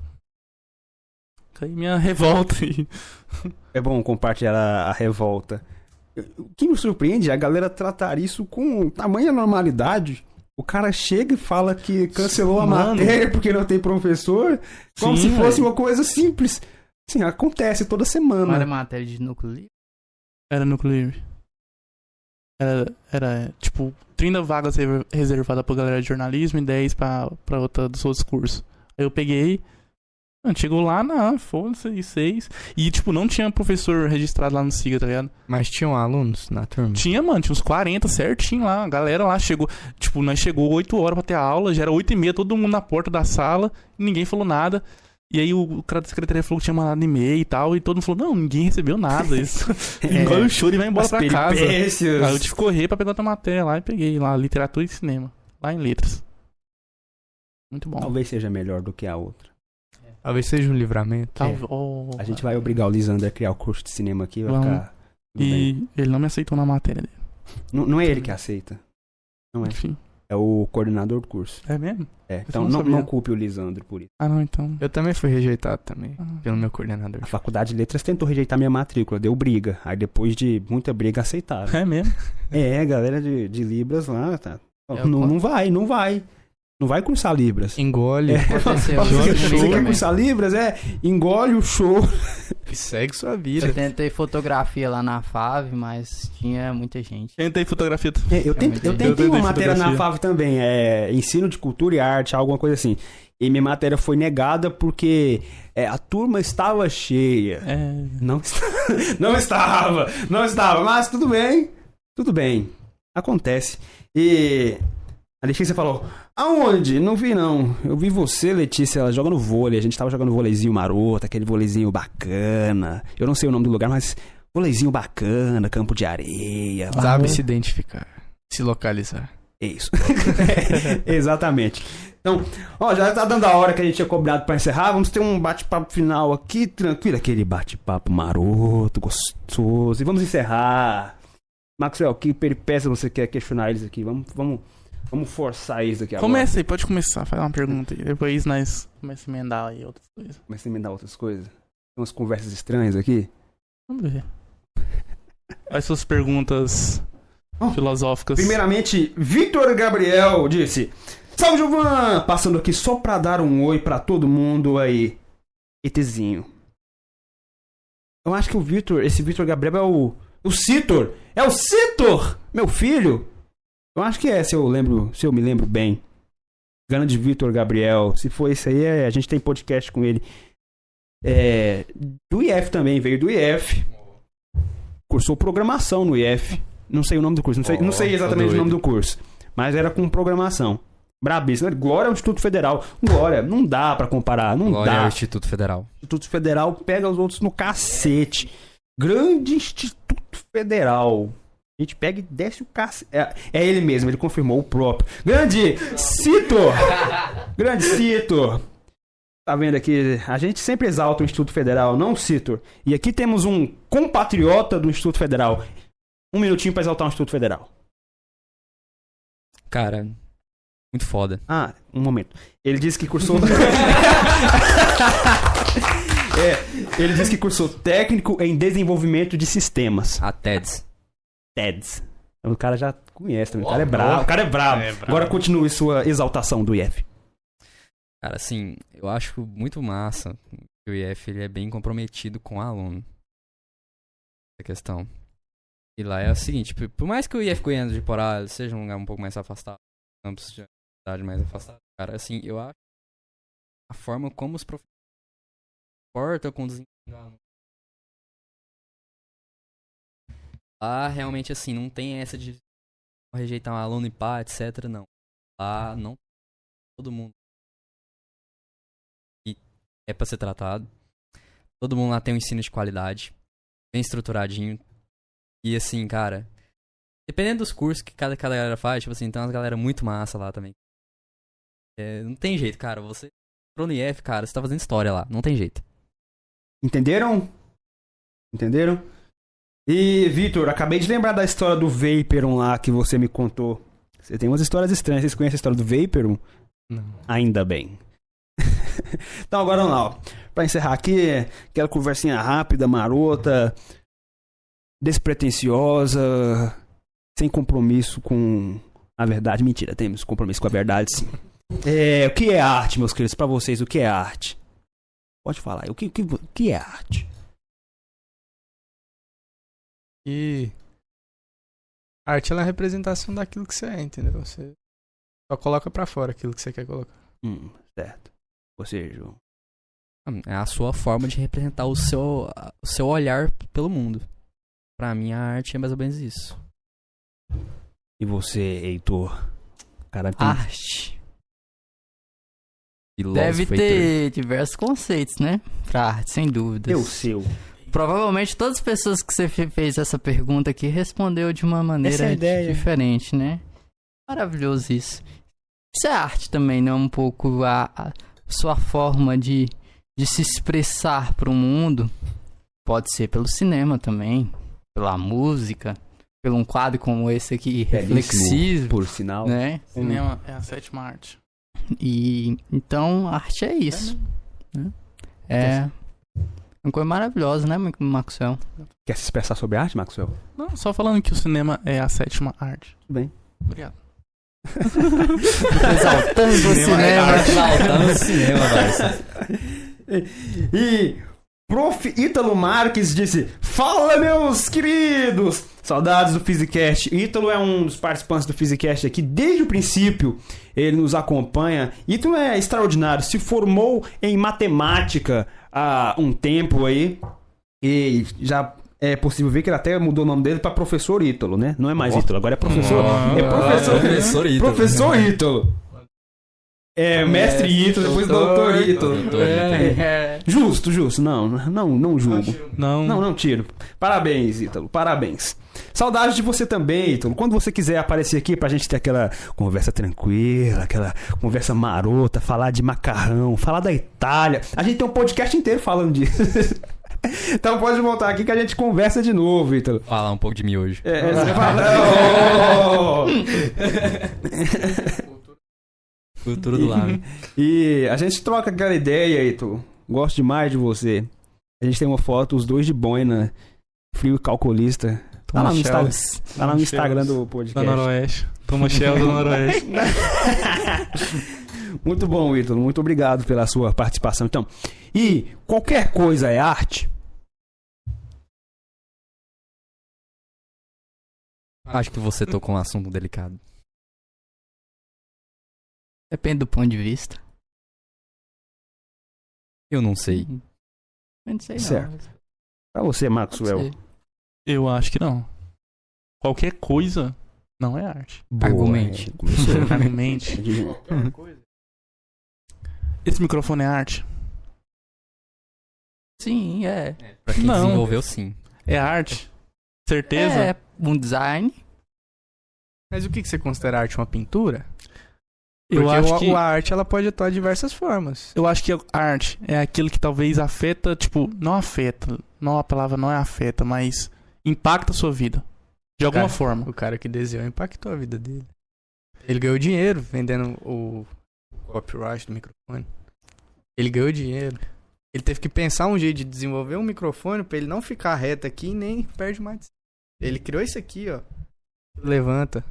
Fica aí minha [laughs] revolta aí. É bom compartilhar a, a revolta. O que me surpreende é a galera tratar isso com tamanha normalidade. O cara chega e fala que cancelou a Mano. matéria porque não tem professor, como Sim, se fosse velho. uma coisa simples. Sim, acontece toda Não semana. era matéria de núcleo livre? Era núcleo livre. Era, era, tipo, 30 vagas re- reservadas pra galera de jornalismo e 10 pra, pra outra dos outros cursos. Aí eu peguei. Mano, chegou lá, não, foda-se, e seis. E, tipo, não tinha professor registrado lá no SIGA, tá ligado? Mas tinham alunos na turma? Tinha, mano, tinha uns 40 certinho lá. A galera lá chegou. Tipo, nós chegou 8 horas pra ter aula, já era 8 e meia, todo mundo na porta da sala, ninguém falou nada. E aí o, cara da secretaria falou que tinha mandado e-mail e tal, e todo mundo falou, não, ninguém recebeu nada. Isso. [laughs] Engole o choro e vai embora pra casa. Aí eu tive que correr pra pegar outra matéria lá e peguei lá, literatura e cinema. Lá em letras. Muito bom. Talvez seja melhor do que a outra. Talvez seja um livramento. Talvez- oh, A gente vai obrigar o Lisander a criar o curso de cinema aqui, vai Vamos. ficar. tudo bem. E ele não me aceitou na matéria dele. Não, não é ele que aceita. Não é. Enfim. É o coordenador do curso. É mesmo? É. Então não não, não culpe o Lisandro por isso. Ah, não, então. Eu também fui rejeitado também, Ah. pelo meu coordenador. A faculdade de letras tentou rejeitar minha matrícula, deu briga. Aí depois de muita briga aceitaram. É mesmo? É, galera de, de Libras lá, tá. Eu não, não vai, não vai. Não vai cursar Libras. Engole É. Aconteceu Você, você quer também. cursar Libras? É, engole o show. e segue sua vida. Eu tentei fotografia lá na FAV, mas tinha muita gente. Tentei fotografia. É, eu, tentei, eu Eu tentei tentei uma matéria na. FAV também, é ensino de cultura e arte, alguma coisa assim. E minha matéria foi negada porque é, a turma estava cheia. É. Não, [laughs] não estava, não estava, mas tudo bem, tudo bem, acontece. E a Letícia falou, aonde? Não vi não, eu vi você, Letícia, ela jogando vôlei, a gente tava jogando vôleizinho maroto, aquele vôleizinho bacana, eu não sei o nome do lugar, mas vôleizinho bacana, campo de areia. Sabe se identificar, se localizar. É isso. [laughs] Exatamente. Então, ó, já tá dando a hora que a gente tinha cobrado pra encerrar. Vamos ter um bate-papo final aqui, tranquilo. Aquele bate-papo maroto, gostoso. E vamos encerrar. Maxwell, que peripécia você quer questionar eles aqui? Vamos, vamos, vamos forçar eles aqui agora. Começa aí, pode começar. Faz uma pergunta aí. Depois nós começamos a emendar aí outras coisas. Você me dá outras coisas? Tem umas conversas estranhas aqui. Vamos ver. As suas perguntas Oh. filosóficas. Primeiramente, Victor Gabriel disse: Salve, Gilvan! Passando aqui só pra dar um oi pra todo mundo aí. ETzinho. Eu acho que o Victor, esse Victor Gabriel é o. O Citor! É o Citor! Meu filho! Eu acho que é, se eu lembro, se eu me lembro bem. Grande Victor Gabriel. Se for esse aí, é- a gente tem podcast com ele. É, do IF também, veio do IF. Cursou programação no IF. Não sei o nome do curso, não sei, não sei Ó, exatamente tá o nome do curso. Mas era com programação. Brabíssimo. Glória ao Instituto Federal. Glória, não dá pra comparar. Não Glória dá. ao Instituto Federal. Instituto Federal pega os outros no cacete. Grande Instituto Federal. A gente pega e desce o cacete. É, é ele mesmo, ele confirmou o próprio. Grande Cito! [laughs] Grande Cito! Tá vendo aqui? A gente sempre exalta o Instituto Federal, não o Cito. E aqui temos um compatriota do Instituto Federal. Um minutinho pra exaltar o Instituto Federal. Cara, muito foda. Ah, um momento. Ele disse que cursou. [laughs] [laughs] é, ele disse que cursou técnico em desenvolvimento de sistemas. A TEDS. TEDs. O cara já conhece também. O cara é bravo. O cara é bravo. É bravo. Agora continue sua exaltação do IF. Cara, assim, eu acho muito massa que o IF ele é bem comprometido com o aluno. Essa questão. E lá é o seguinte, por- mais que o IF Goiânia de Porá seja um lugar um pouco mais afastado, campos de cidade mais afastado, cara, assim, eu acho a forma como os professores se portam com o desempenho Lá, realmente, assim, não tem essa de rejeitar um aluno e pá, etc, não. Lá, não todo mundo e é pra ser tratado. Todo mundo lá tem um ensino de qualidade, bem estruturadinho. E assim, cara, dependendo dos cursos que cada, cada galera faz, tipo assim, tem umas galera muito massa lá também. É, não tem jeito, cara. Você entrou no IF, cara, você tá fazendo história lá. Não tem jeito. Entenderam? Entenderam? E, Vitor, acabei de lembrar da história do Vaporum lá que você me contou. Você tem umas histórias estranhas. Vocês conhecem a história do Vaporum? Não. Ainda bem. [laughs] então, agora vamos lá. ó. Pra encerrar aqui, aquela conversinha rápida, marota, despretensiosa, sem compromisso com a verdade. Mentira, temos compromisso com a verdade, sim. [laughs] É, o que é arte, meus queridos? Pra vocês, o que é arte? Pode falar. aí. O que, o que, o que é arte? E a arte ela é a representação daquilo que você é, entendeu? Você só coloca pra fora aquilo que você quer colocar. Hum, certo. Você, João. Hum, É a sua forma de representar o seu, o seu olhar pelo mundo. Pra mim, a arte é mais ou menos isso. E você, Heitor? Cara, tem... Arte. Deve ter diversos conceitos, né? Pra arte, sem dúvidas. Deu o seu. Provavelmente todas as pessoas que você fe- fez essa pergunta aqui respondeu de uma maneira é diferente, né? Maravilhoso isso. Isso é arte também, não é um pouco a, a sua forma de, de se expressar para o mundo? Pode ser pelo cinema também, pela música, pelo um quadro como esse aqui, reflexivo, Por sinal. né? Cinema é a sétima arte. E então, arte é isso. né? É uma coisa maravilhosa, né, Maxwell? Quer se expressar sobre arte, Maxwell? Não, só falando que o cinema é a sétima arte. Tudo bem. Obrigado. Exaltando o cinema. Exaltando o cinema. [laughs] E Prof. Ítalo Marques disse: Fala, meus queridos! Saudades do Physicast. Ítalo é um dos participantes do Physicast aqui desde o princípio. Ele nos acompanha. Ítalo é extraordinário. Se formou em matemática há um tempo aí. E já é possível ver que ele até mudou o nome dele para Professor Ítalo, né? Não é mais Ítalo, agora é professor. Oh. É professor. Professor Ítalo. Professor Ítalo. É, mestre Ítalo, depois doutor Ítalo. Doutor É, Ítalo. É, Justo, justo. Não, não, não julgo. Não, Não, não tiro. Parabéns, Ítalo. Parabéns. Saudade de você também, Ítalo. Quando você quiser aparecer aqui pra gente ter aquela conversa tranquila, aquela conversa marota, falar de macarrão, falar da Itália. A gente tem um podcast inteiro falando disso. [laughs] então pode voltar aqui que a gente conversa de novo, Ítalo. Falar um pouco de miojo. É, é, você fala! Cultura [laughs] do lado. E a gente troca aquela ideia, Ítalo. Gosto demais de você. A gente tem uma foto, os dois de boina, frio e calculista. Tá lá no, Instagram, tá lá no Instagram do Da podcast. Noroeste. Toma Shell do Noroeste. [laughs] Muito bom, Ítalo. Muito obrigado pela sua participação. Então, e qualquer coisa é arte? Acho que você tocou um assunto delicado. depende do ponto de vista. Eu não sei. Eu não sei não. Certo. Pra você, Maxwell. Eu acho que não. Qualquer coisa não é arte. Boa, Argumente. é. [laughs] Argumente. Esse microfone é arte? Sim, é. Pra quem Não. desenvolveu, sim. É arte? Certeza? É um design. Mas o que, que você considera arte? Uma pintura? Eu acho o- que a arte ela pode atuar de diversas formas. eu acho que a arte é aquilo que talvez afeta, tipo, não afeta, não a palavra não é afeta, mas impacta a sua vida de alguma Cara, forma. O cara que desenhou impactou a vida dele. Ele ganhou dinheiro vendendo o copyright do microfone. Ele ganhou dinheiro. Ele teve que pensar um jeito de desenvolver um microfone pra ele não ficar reto aqui e nem perde mais. Ele criou isso aqui, ó. Levanta.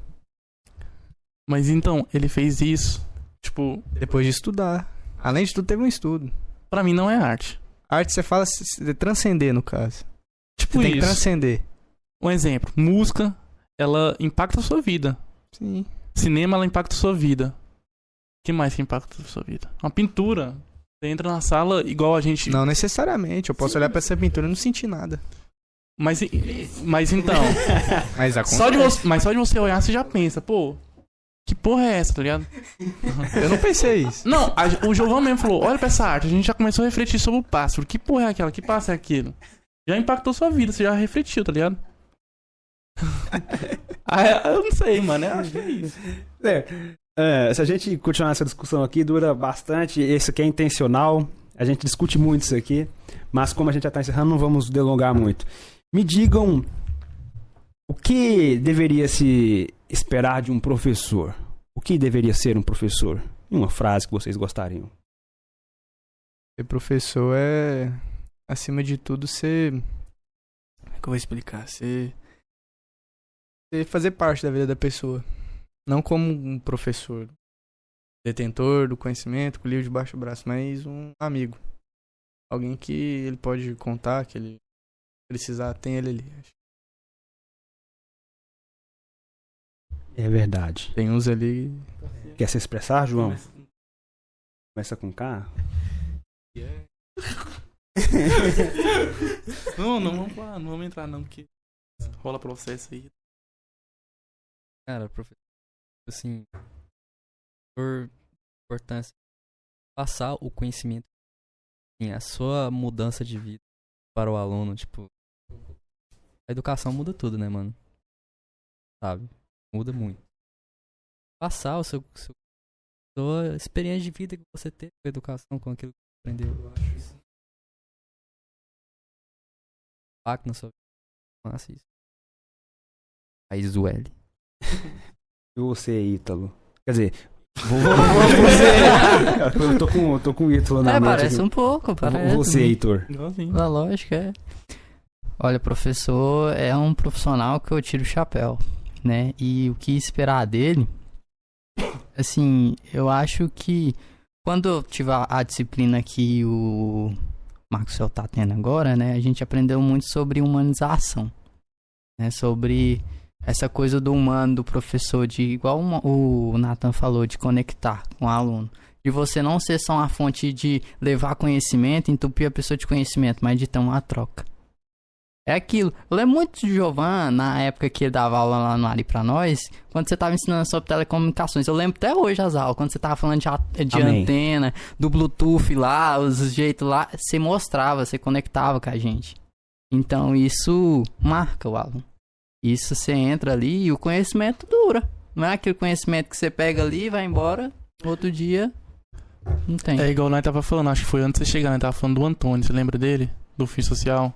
Mas então, ele fez isso, tipo, Depois de estudar. Além de tudo, teve um estudo. pra mim não é arte. Arte, você fala se- transcender, no caso. Tipo Você tem que isso. transcender. Um exemplo, música, ela impacta a sua vida. Sim. Cinema, ela impacta a sua vida. O que mais que impacta a sua vida? Uma pintura. Você entra na sala igual a gente. Não necessariamente. Eu posso olhar pra essa pintura e não sentir nada. Mas, mas então. [laughs] Mas só de você, mas só de você olhar, você já pensa, pô, que porra é essa, tá ligado? [laughs] Eu não pensei isso. Não, a- o Giovanni mesmo falou: olha pra essa arte, a gente já começou a refletir sobre o pássaro. Que porra é aquela? Que pássaro é aquilo? Já impactou sua vida, você já refletiu, tá ligado? [laughs] ah, eu não sei, mano. Eu acho que é isso. É, é, se a gente continuar essa discussão aqui, dura bastante. Esse aqui é intencional. A gente discute muito isso aqui. Mas como a gente já está encerrando, não vamos delongar muito. Me digam o que deveria se esperar de um professor? O que deveria ser um professor? Em uma frase que vocês gostariam. Ser professor é, acima de tudo, ser. Como é que eu vou explicar? Ser. ser fazer parte da vida da pessoa. Não como um professor detentor do conhecimento, com o livro debaixo do braço, mas um amigo. Alguém que ele pode contar, que ele precisar, tem ele ali. É verdade. Tem uns ali. Quer se expressar, João? Começa com K? [laughs] Não, não vamos lá, não vamos entrar não, porque rola processo aí. Cara, professor, assim, por importância, passar o conhecimento, assim, a sua mudança de vida para o aluno, tipo, a educação muda tudo, né, mano? Sabe? Muda muito. Passar o seu, seu sua experiência de vida que você teve com a educação, com aquilo que você aprendeu, eu acho isso. Impacto na sua vida. Massa isso. Raiz do L. E você, Ítalo? Quer dizer, vou, vou, vou você. eu tô com, tô com o Ítalo na É, mente parece aqui. um pouco, parece. Você, Heitor. Na lógica, é. Olha, professor é um profissional que eu tiro o chapéu, né? E o que esperar dele, assim, eu acho que quando eu tive a, disciplina que o Marcos Cel tá tendo agora, né? A gente aprendeu muito sobre humanização, né? Sobre essa coisa do humano, do professor, de igual uma- o Nathan falou, de conectar com o aluno. De você não ser só uma fonte de levar conhecimento, entupir a pessoa de conhecimento, mas de ter uma troca. É aquilo. Eu lembro muito de Giovan, na época que ele dava aula lá no Ari pra nós, quando você tava ensinando sobre telecomunicações. Eu lembro até hoje as aulas, quando você tava falando de, a- de antena, do Bluetooth lá, os jeitos lá, você mostrava, você conectava com a gente. Então isso marca o aluno. Isso você entra ali e o conhecimento dura. Não é aquele conhecimento que você pega ali e vai embora, outro dia não tem. É igual nós tava falando, acho que foi antes de você chegar, nós tava falando do Antônio, você lembra dele? Do Fim Social?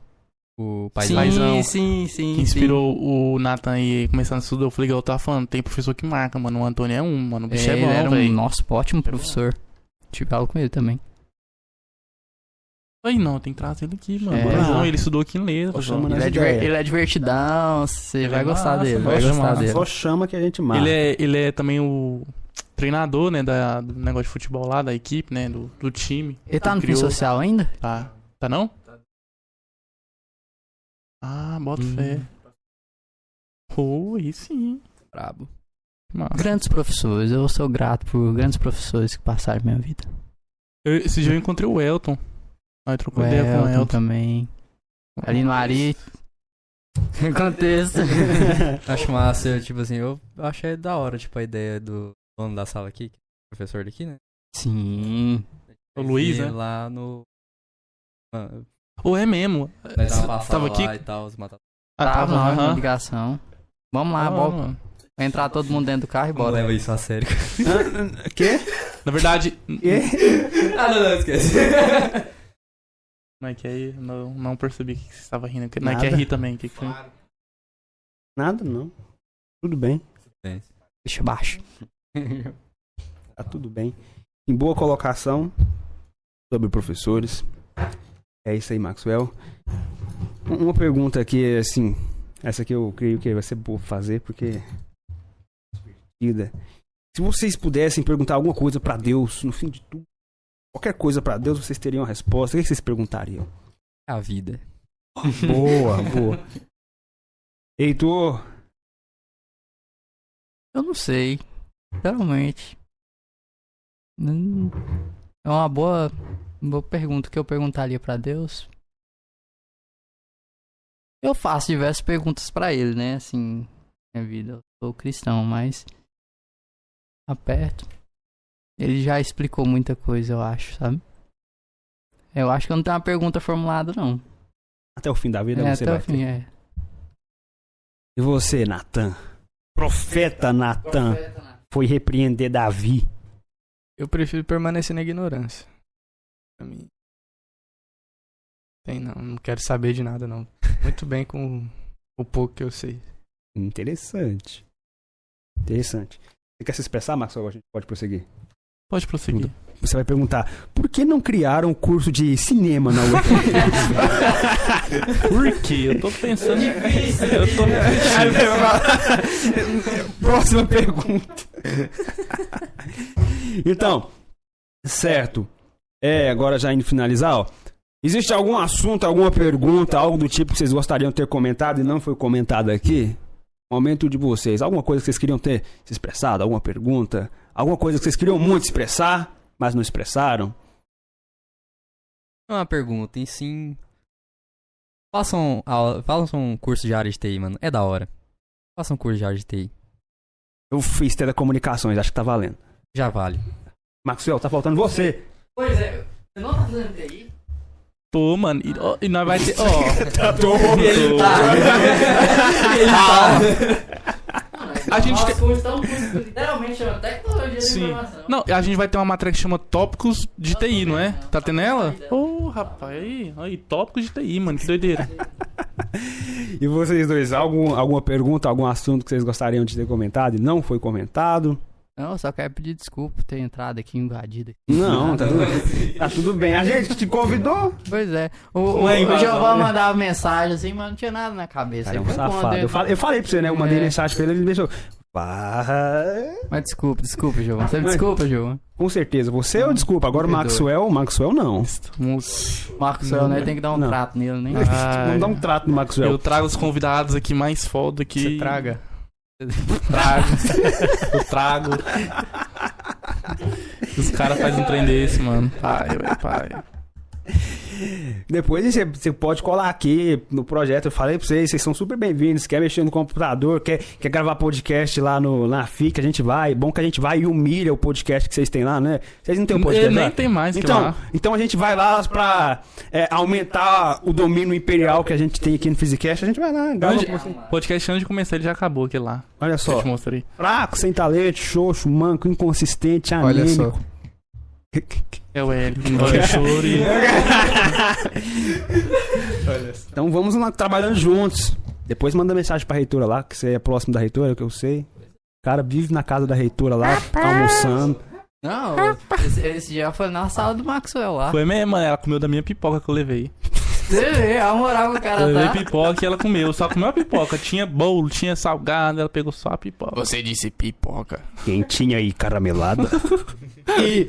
O sim, paizão. paizão sim, sim, Que inspirou o Nathan aí começando a estudar. Eu falei, eu tava falando, tem professor que marca, mano. O Antônio é um, mano. O sim. bicho é, ele bom, era um velho. nosso ótimo é professor. Tive aula com ele também. Aí não, tem que trazer ele aqui, mano. É. Não, ele estudou aqui em Letra. Tô pô. chamando Ele é, diver- ele é divertidão, você vai é gostar massa, dele, vai Ele é gostar dele. Só chama que a gente marca. Ele é, ele é também o treinador, né, da, do negócio de futebol lá, da equipe, né, do, do time. Ele tá no fim Criou- social ainda? Tá. Tá não? Ah, bota Hum. fé. Oh, aí sim. Brabo. Massa. Grandes professores, eu sou grato por grandes professores que passaram minha vida. Eu, esse dia eu encontrei o Elton. Aí trocou O ideia com o Elton Elton. também. Ali no Ari. [laughs] Aconteça. [laughs] Acho massa, eu, tipo assim, eu achei da hora, tipo, a ideia do dono da sala aqui, que é o professor daqui, né? Sim. O Luiz, né? Lá no... Ou é mesmo. Nós Você tava tava aqui? lá e tal, os mata... Ah, tava na aham. ligação. Vamos lá, Ah, bora. mano. Entrar todo mundo dentro do carro e Não bora. leva isso a sério. Quê? Na verdade, Quê? ah, não, não, esquece. não é que aí não, não percebi que você estava rindo. Não é que é rir também. Que que foi? Nada, não. Tudo bem. Deixa baixo. Tá tudo bem. Em boa colocação sobre professores. É isso aí, Maxwell. Um- Uma pergunta aqui, assim. Essa aqui eu creio que vai ser boa fazer, porque. divertida. Se vocês pudessem perguntar alguma coisa pra Deus no fim de tudo, qualquer coisa pra Deus, vocês teriam a resposta. O que vocês perguntariam? A vida. Boa, boa. Heitor, Eu não sei. Sinceramente. Hum, É uma boa, boa pergunta que eu perguntaria pra Deus. Eu faço diversas perguntas pra ele, né? Assim, minha vida. Eu sou cristão, mas. Aperto. Ele já explicou muita coisa, eu acho, sabe? Eu acho que eu não tenho uma pergunta formulada, não. até o fim da vida É, você até vai o fim, ter. é. E você, Natan? Profeta Natan foi repreender Davi. Eu prefiro permanecer na ignorância. Pra mim. Tem não, não quero saber de nada não. Muito bem com o pouco que eu sei. Interessante. Interessante. Você quer se expressar, Max? Ou a gente pode prosseguir? Pode prosseguir. Você vai perguntar, por que não criaram um curso de cinema na UEF? [laughs] Por quê? Eu tô pensando. Eu tô [laughs] Próxima pergunta. então, certo. É, agora já indo finalizar, ó. Existe algum assunto, alguma pergunta, algo do tipo que vocês gostariam de ter comentado e não foi comentado aqui? Momento de vocês. Alguma coisa que vocês queriam ter se expressado? Alguma pergunta? Alguma coisa que vocês queriam muito expressar, mas não expressaram? Não é uma pergunta, em sim. Façam, aula- façam um curso de área de TI, mano. É da hora. Façam um curso de área de TI. Eu fiz telecomunicações, acho que tá valendo. Já vale. Maxwell, tá faltando você. Pois é, você não tá fazendo TI? Tô, mano. E, ó, e nós vai ter. Ó. [laughs] Tá todo. Ele [laughs] [laughs] A gente Nossa, tem- curso tão curso, literalmente chama tecnologia Sim. da informação. Não, a gente vai ter uma matéria que chama Tópicos de TI, não é? Tá tendo ela? Ô, rapaz, aí, aí, tópicos de TI, mano, que doideira. [laughs] E vocês dois, algum, alguma pergunta, algum assunto que vocês gostariam de ter comentado e não foi comentado? Não, eu só quero pedir desculpa por ter entrado aqui invadido. Não, [laughs] tá tudo, tá tudo bem. A gente te convidou. Pois é. O, o, Não é o Giovanni né? mandava mensagem assim, mas não tinha nada na cabeça. Cara, é um safado. eu- falei, eu falei pra você, né? Eu mandei É. mensagem pra ele, ele me deixou. Mas desculpa, desculpa, Giovanni. Você me desculpa, Giovanni. Com certeza. Você ou desculpa? Agora o. Maxwell, o Maxwell não. Céu, né? Tem que dar um Não. trato nele, né? [laughs] Vamos dar um trato no Maxwell. Eu trago os convidados aqui mais foda que. Você traga. Trago. Eu trago. Os caras fazem um trem desse, mano. Pai, velho, pai. Depois você, você pode colar aqui no projeto. Eu falei pra vocês, vocês são super bem-vindos. Quer mexer no computador, quer, quer gravar podcast lá no, na FIC, a gente vai. Bom que a gente vai e humilha o podcast que vocês têm lá, né? Vocês não têm um podcast Ele nem lá? tem mais que Então, lá. então a gente vai lá pra é, aumentar o domínio imperial que a gente tem aqui no Physicast. A gente vai lá, grava você. Podcast antes de começar, ele já acabou aqui lá. Olha Eu só. te mostrei. Fraco, sem talento, xoxo, manco, inconsistente, Olha só. É o choro e... [laughs] [laughs] Então vamos lá trabalhando juntos. Depois manda mensagem pra reitora lá, que você é próximo da reitora, que eu sei. O cara vive na casa da reitora lá, almoçando. Não, esse, esse dia foi na sala do Maxwell lá. Foi mesmo, mano. Ela comeu da minha pipoca que eu levei. Você vê, a moral que o Eu cara levei tá. pipoca e ela comeu. Só comeu a pipoca. Tinha bolo, tinha salgado, ela pegou só a pipoca. Você disse pipoca. Quentinha aí, caramelada. e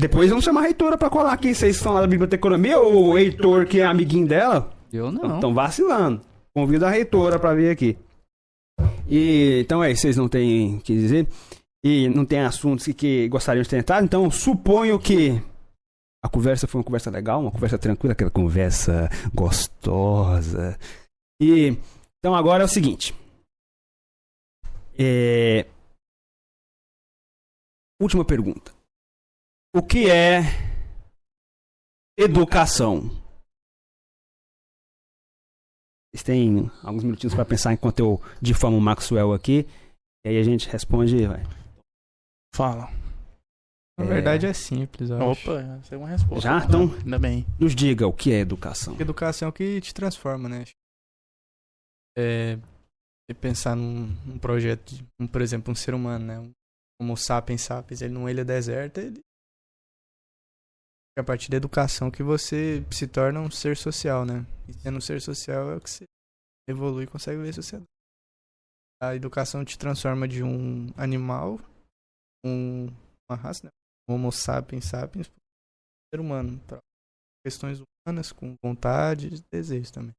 depois vamos chamar a reitora pra colar aqui. Vocês estão lá da biblioteconomia ou o Heitor, que é amiguinho dela? Eu não. Estão vacilando. Convido a reitora pra vir aqui. E então é, isso, vocês não têm o que dizer. E não tem assuntos que, que gostariam de ter entrado. Então suponho que a conversa foi uma conversa legal, uma conversa tranquila, aquela conversa gostosa. E então agora é o seguinte. É... Última pergunta. O que é educação? Vocês têm alguns minutinhos para pensar enquanto eu difamo o Maxwell aqui. E aí a gente responde. Vai. Fala. Na É. verdade é simples, eu acho. Opa, essa é uma resposta. Já? Então, Ainda bem. nos diga o que é educação. Educação é o que te transforma, né? É. Você pensar num, num projeto, de, um, por exemplo, um ser humano, né? Um, como o Sapiens Sapiens, ele numa ilha deserta, ele. A partir da educação que você se torna um ser social, né? E sendo um ser social é o que você evolui e consegue ver a sociedade. A educação te transforma de um animal, um, uma raça, né? Um Homo sapiens sapiens, um ser humano. Pra questões humanas, com vontade e desejos também.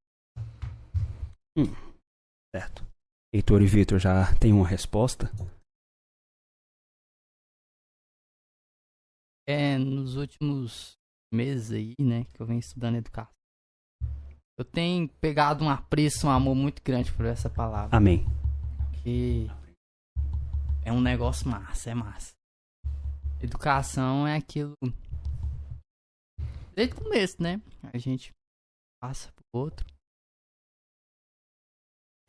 Certo. Heitor e Vitor já tem uma resposta? É, nos últimos meses aí, né, que eu venho estudando educação, eu tenho pegado um apreço, um amor muito grande por essa palavra. Amém. Que é um negócio massa, é massa. Educação é aquilo. Desde o começo, né? A gente passa pro outro.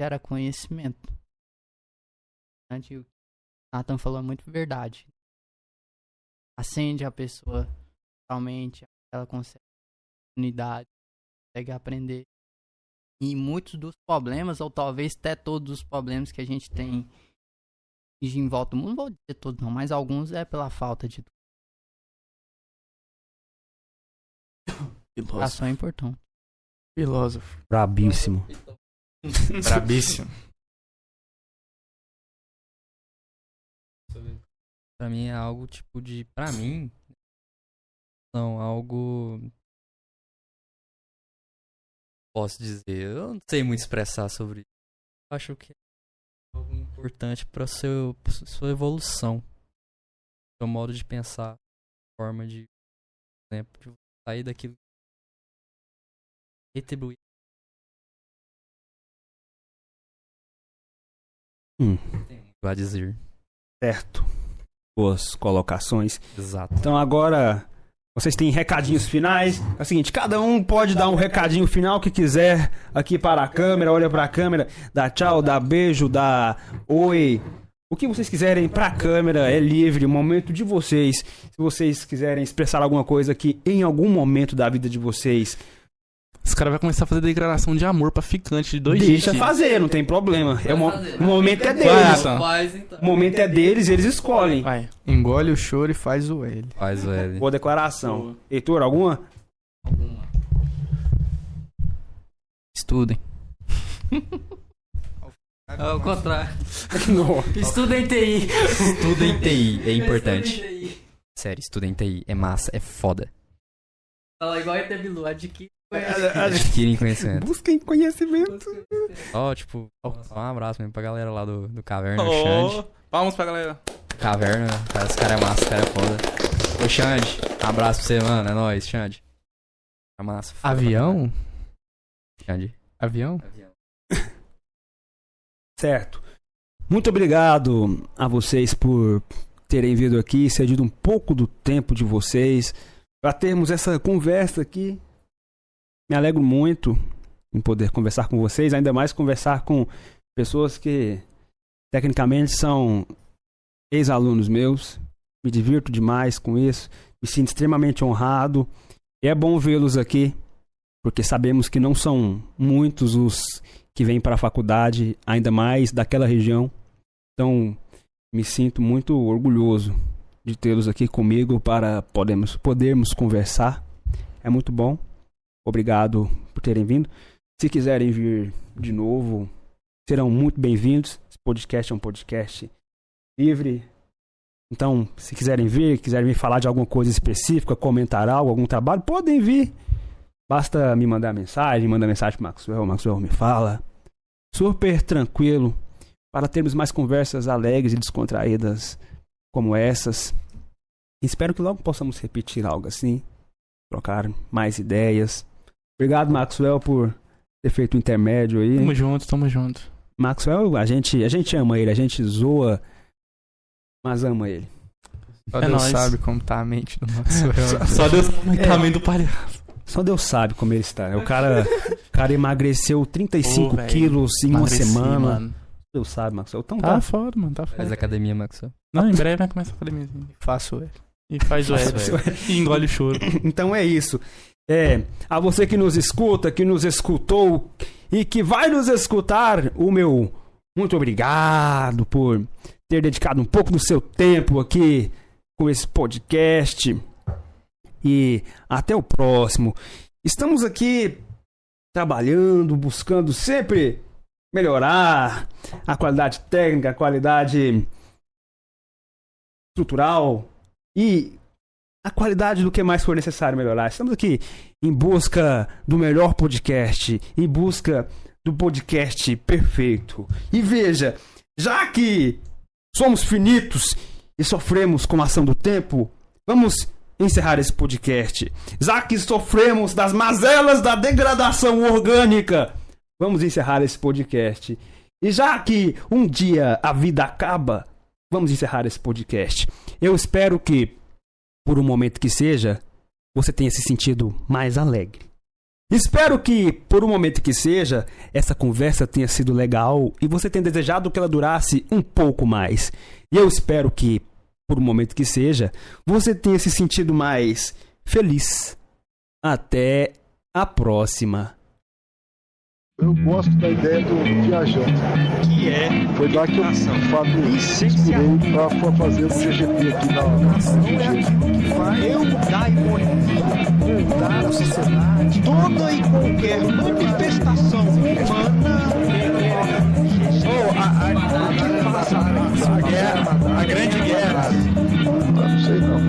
Gera conhecimento. O que o Nathan falou é muito verdade. Acende a pessoa realmente, ela consegue unidade, consegue aprender. E muitos dos problemas, ou talvez até todos os problemas que a gente tem em volta do mundo, não vou dizer todos não, mas alguns é pela falta de educação [coughs] é importante. Filósofo. Brabíssimo. Brabíssimo. Pra mim é algo tipo de. Pra mim. Não, algo. Posso dizer. Eu não sei muito expressar sobre isso. Eu acho que é algo importante pra, seu, pra sua evolução. Seu modo de pensar. Forma de. Exemplo, de sair daquilo. Retribuir. Hum. A dizer. Certo. Boas colocações. Exato. Então agora vocês têm recadinhos finais. É o seguinte, cada um pode dar um recadinho final que quiser aqui para a câmera, olha para a câmera, dá tchau, dá beijo, dá oi. O que vocês quiserem para a câmera é livre, o momento de vocês. Se vocês quiserem expressar alguma coisa que em algum momento da vida de vocês, Os caras vão começar a fazer declaração de amor pra ficante de dois deixa dias. fazer, não tem problema. É o, mo- fazer, o momento é Vai, deles. Faz então. O momento é deles, eles escolhem. Vai. Engole o choro e faz o L. Faz o L. Boa declaração. Heitor, alguma? Estudem. É o contrário. [laughs] Não. Estudem TI. Estudo em TI é importante. Estudem TI. Sério, estudo em TI é massa, é foda. Fala igual a Bilu, adquire Adquirem conhecimento. Busquem conhecimento. Ó, tipo, só um abraço mesmo pra galera lá do, do Caverna, o Ô, Xande. palmas pra galera. Caverna, cara, esse cara é massa, esse cara é foda. Ô, Xande, abraço pra você, mano, é nóis, Xande. É massa. foda Avião? Xande. Avião? [laughs] Certo. Muito obrigado a vocês por terem vindo aqui, cedido um pouco do tempo de vocês para termos essa conversa aqui. Me alegro muito em poder conversar com vocês, ainda mais conversar com pessoas que tecnicamente são ex-alunos meus. Me divirto demais com isso, me sinto extremamente honrado. E é bom vê-los aqui, porque sabemos que não são muitos os que vêm para a faculdade, ainda mais daquela região. Então, me sinto muito orgulhoso de tê-los aqui comigo para podermos, podermos conversar. É muito bom. Obrigado por terem vindo. Se quiserem vir de novo, serão muito bem-vindos. Esse podcast é um podcast livre. Então, se quiserem vir, quiserem me falar de alguma coisa específica, comentar algo, algum trabalho, podem vir. Basta me mandar mensagem, manda mensagem pro Maxwell, Maxwell me fala. Super tranquilo para termos mais conversas alegres e descontraídas como essas. Espero que logo possamos repetir algo assim, trocar mais ideias. Obrigado, Maxwell, por ter feito o intermédio aí. Tamo junto, tamo junto. Maxwell, a gente, a gente ama ele, a gente zoa, mas ama ele. Só É Deus nóis. sabe como tá a mente do [laughs] Maxwell. Só Deus sabe o É. tamanho do palhaço. Só Deus sabe como ele está. O cara, o cara emagreceu 35 Ô, velho. quilos em uma semana. Mano. Deus sabe, Maxwell. Então Tá tá. foda, mano, tá Faz foda. academia, Maxwell. Não, em breve vai começar a academia. Faço L. E faz o L. E engole o choro. [laughs] Então é isso. É, a você que nos escuta, que nos escutou e que vai nos escutar, o meu muito obrigado por ter dedicado um pouco do seu tempo aqui com esse podcast. E até o próximo. Estamos aqui trabalhando, buscando sempre melhorar a qualidade técnica, a qualidade estrutural e a qualidade do que mais for necessário melhorar. Estamos aqui em busca do melhor podcast, em busca do podcast perfeito. E veja, já que somos finitos e sofremos com a ação do tempo, vamos encerrar esse podcast. Já que sofremos das mazelas da degradação orgânica, vamos encerrar esse podcast. E já que um dia a vida acaba, vamos encerrar esse podcast. Eu espero que, por um momento que seja, você tenha se sentido mais alegre. Espero que, por um momento que seja, essa conversa tenha sido legal e você tenha desejado que ela durasse um pouco mais. E eu espero que, por um momento que seja, você tenha se sentido mais feliz. Até a próxima. Eu gosto da ideia do viajante. Que é. Foi lá que eu Fábio inspirei para fazer o GGP aqui na Nação é aquilo que vai mudar a sociedade. Toda e qualquer manifestação humana. Ou a, a, a, a, a, a, a, a grande guerra.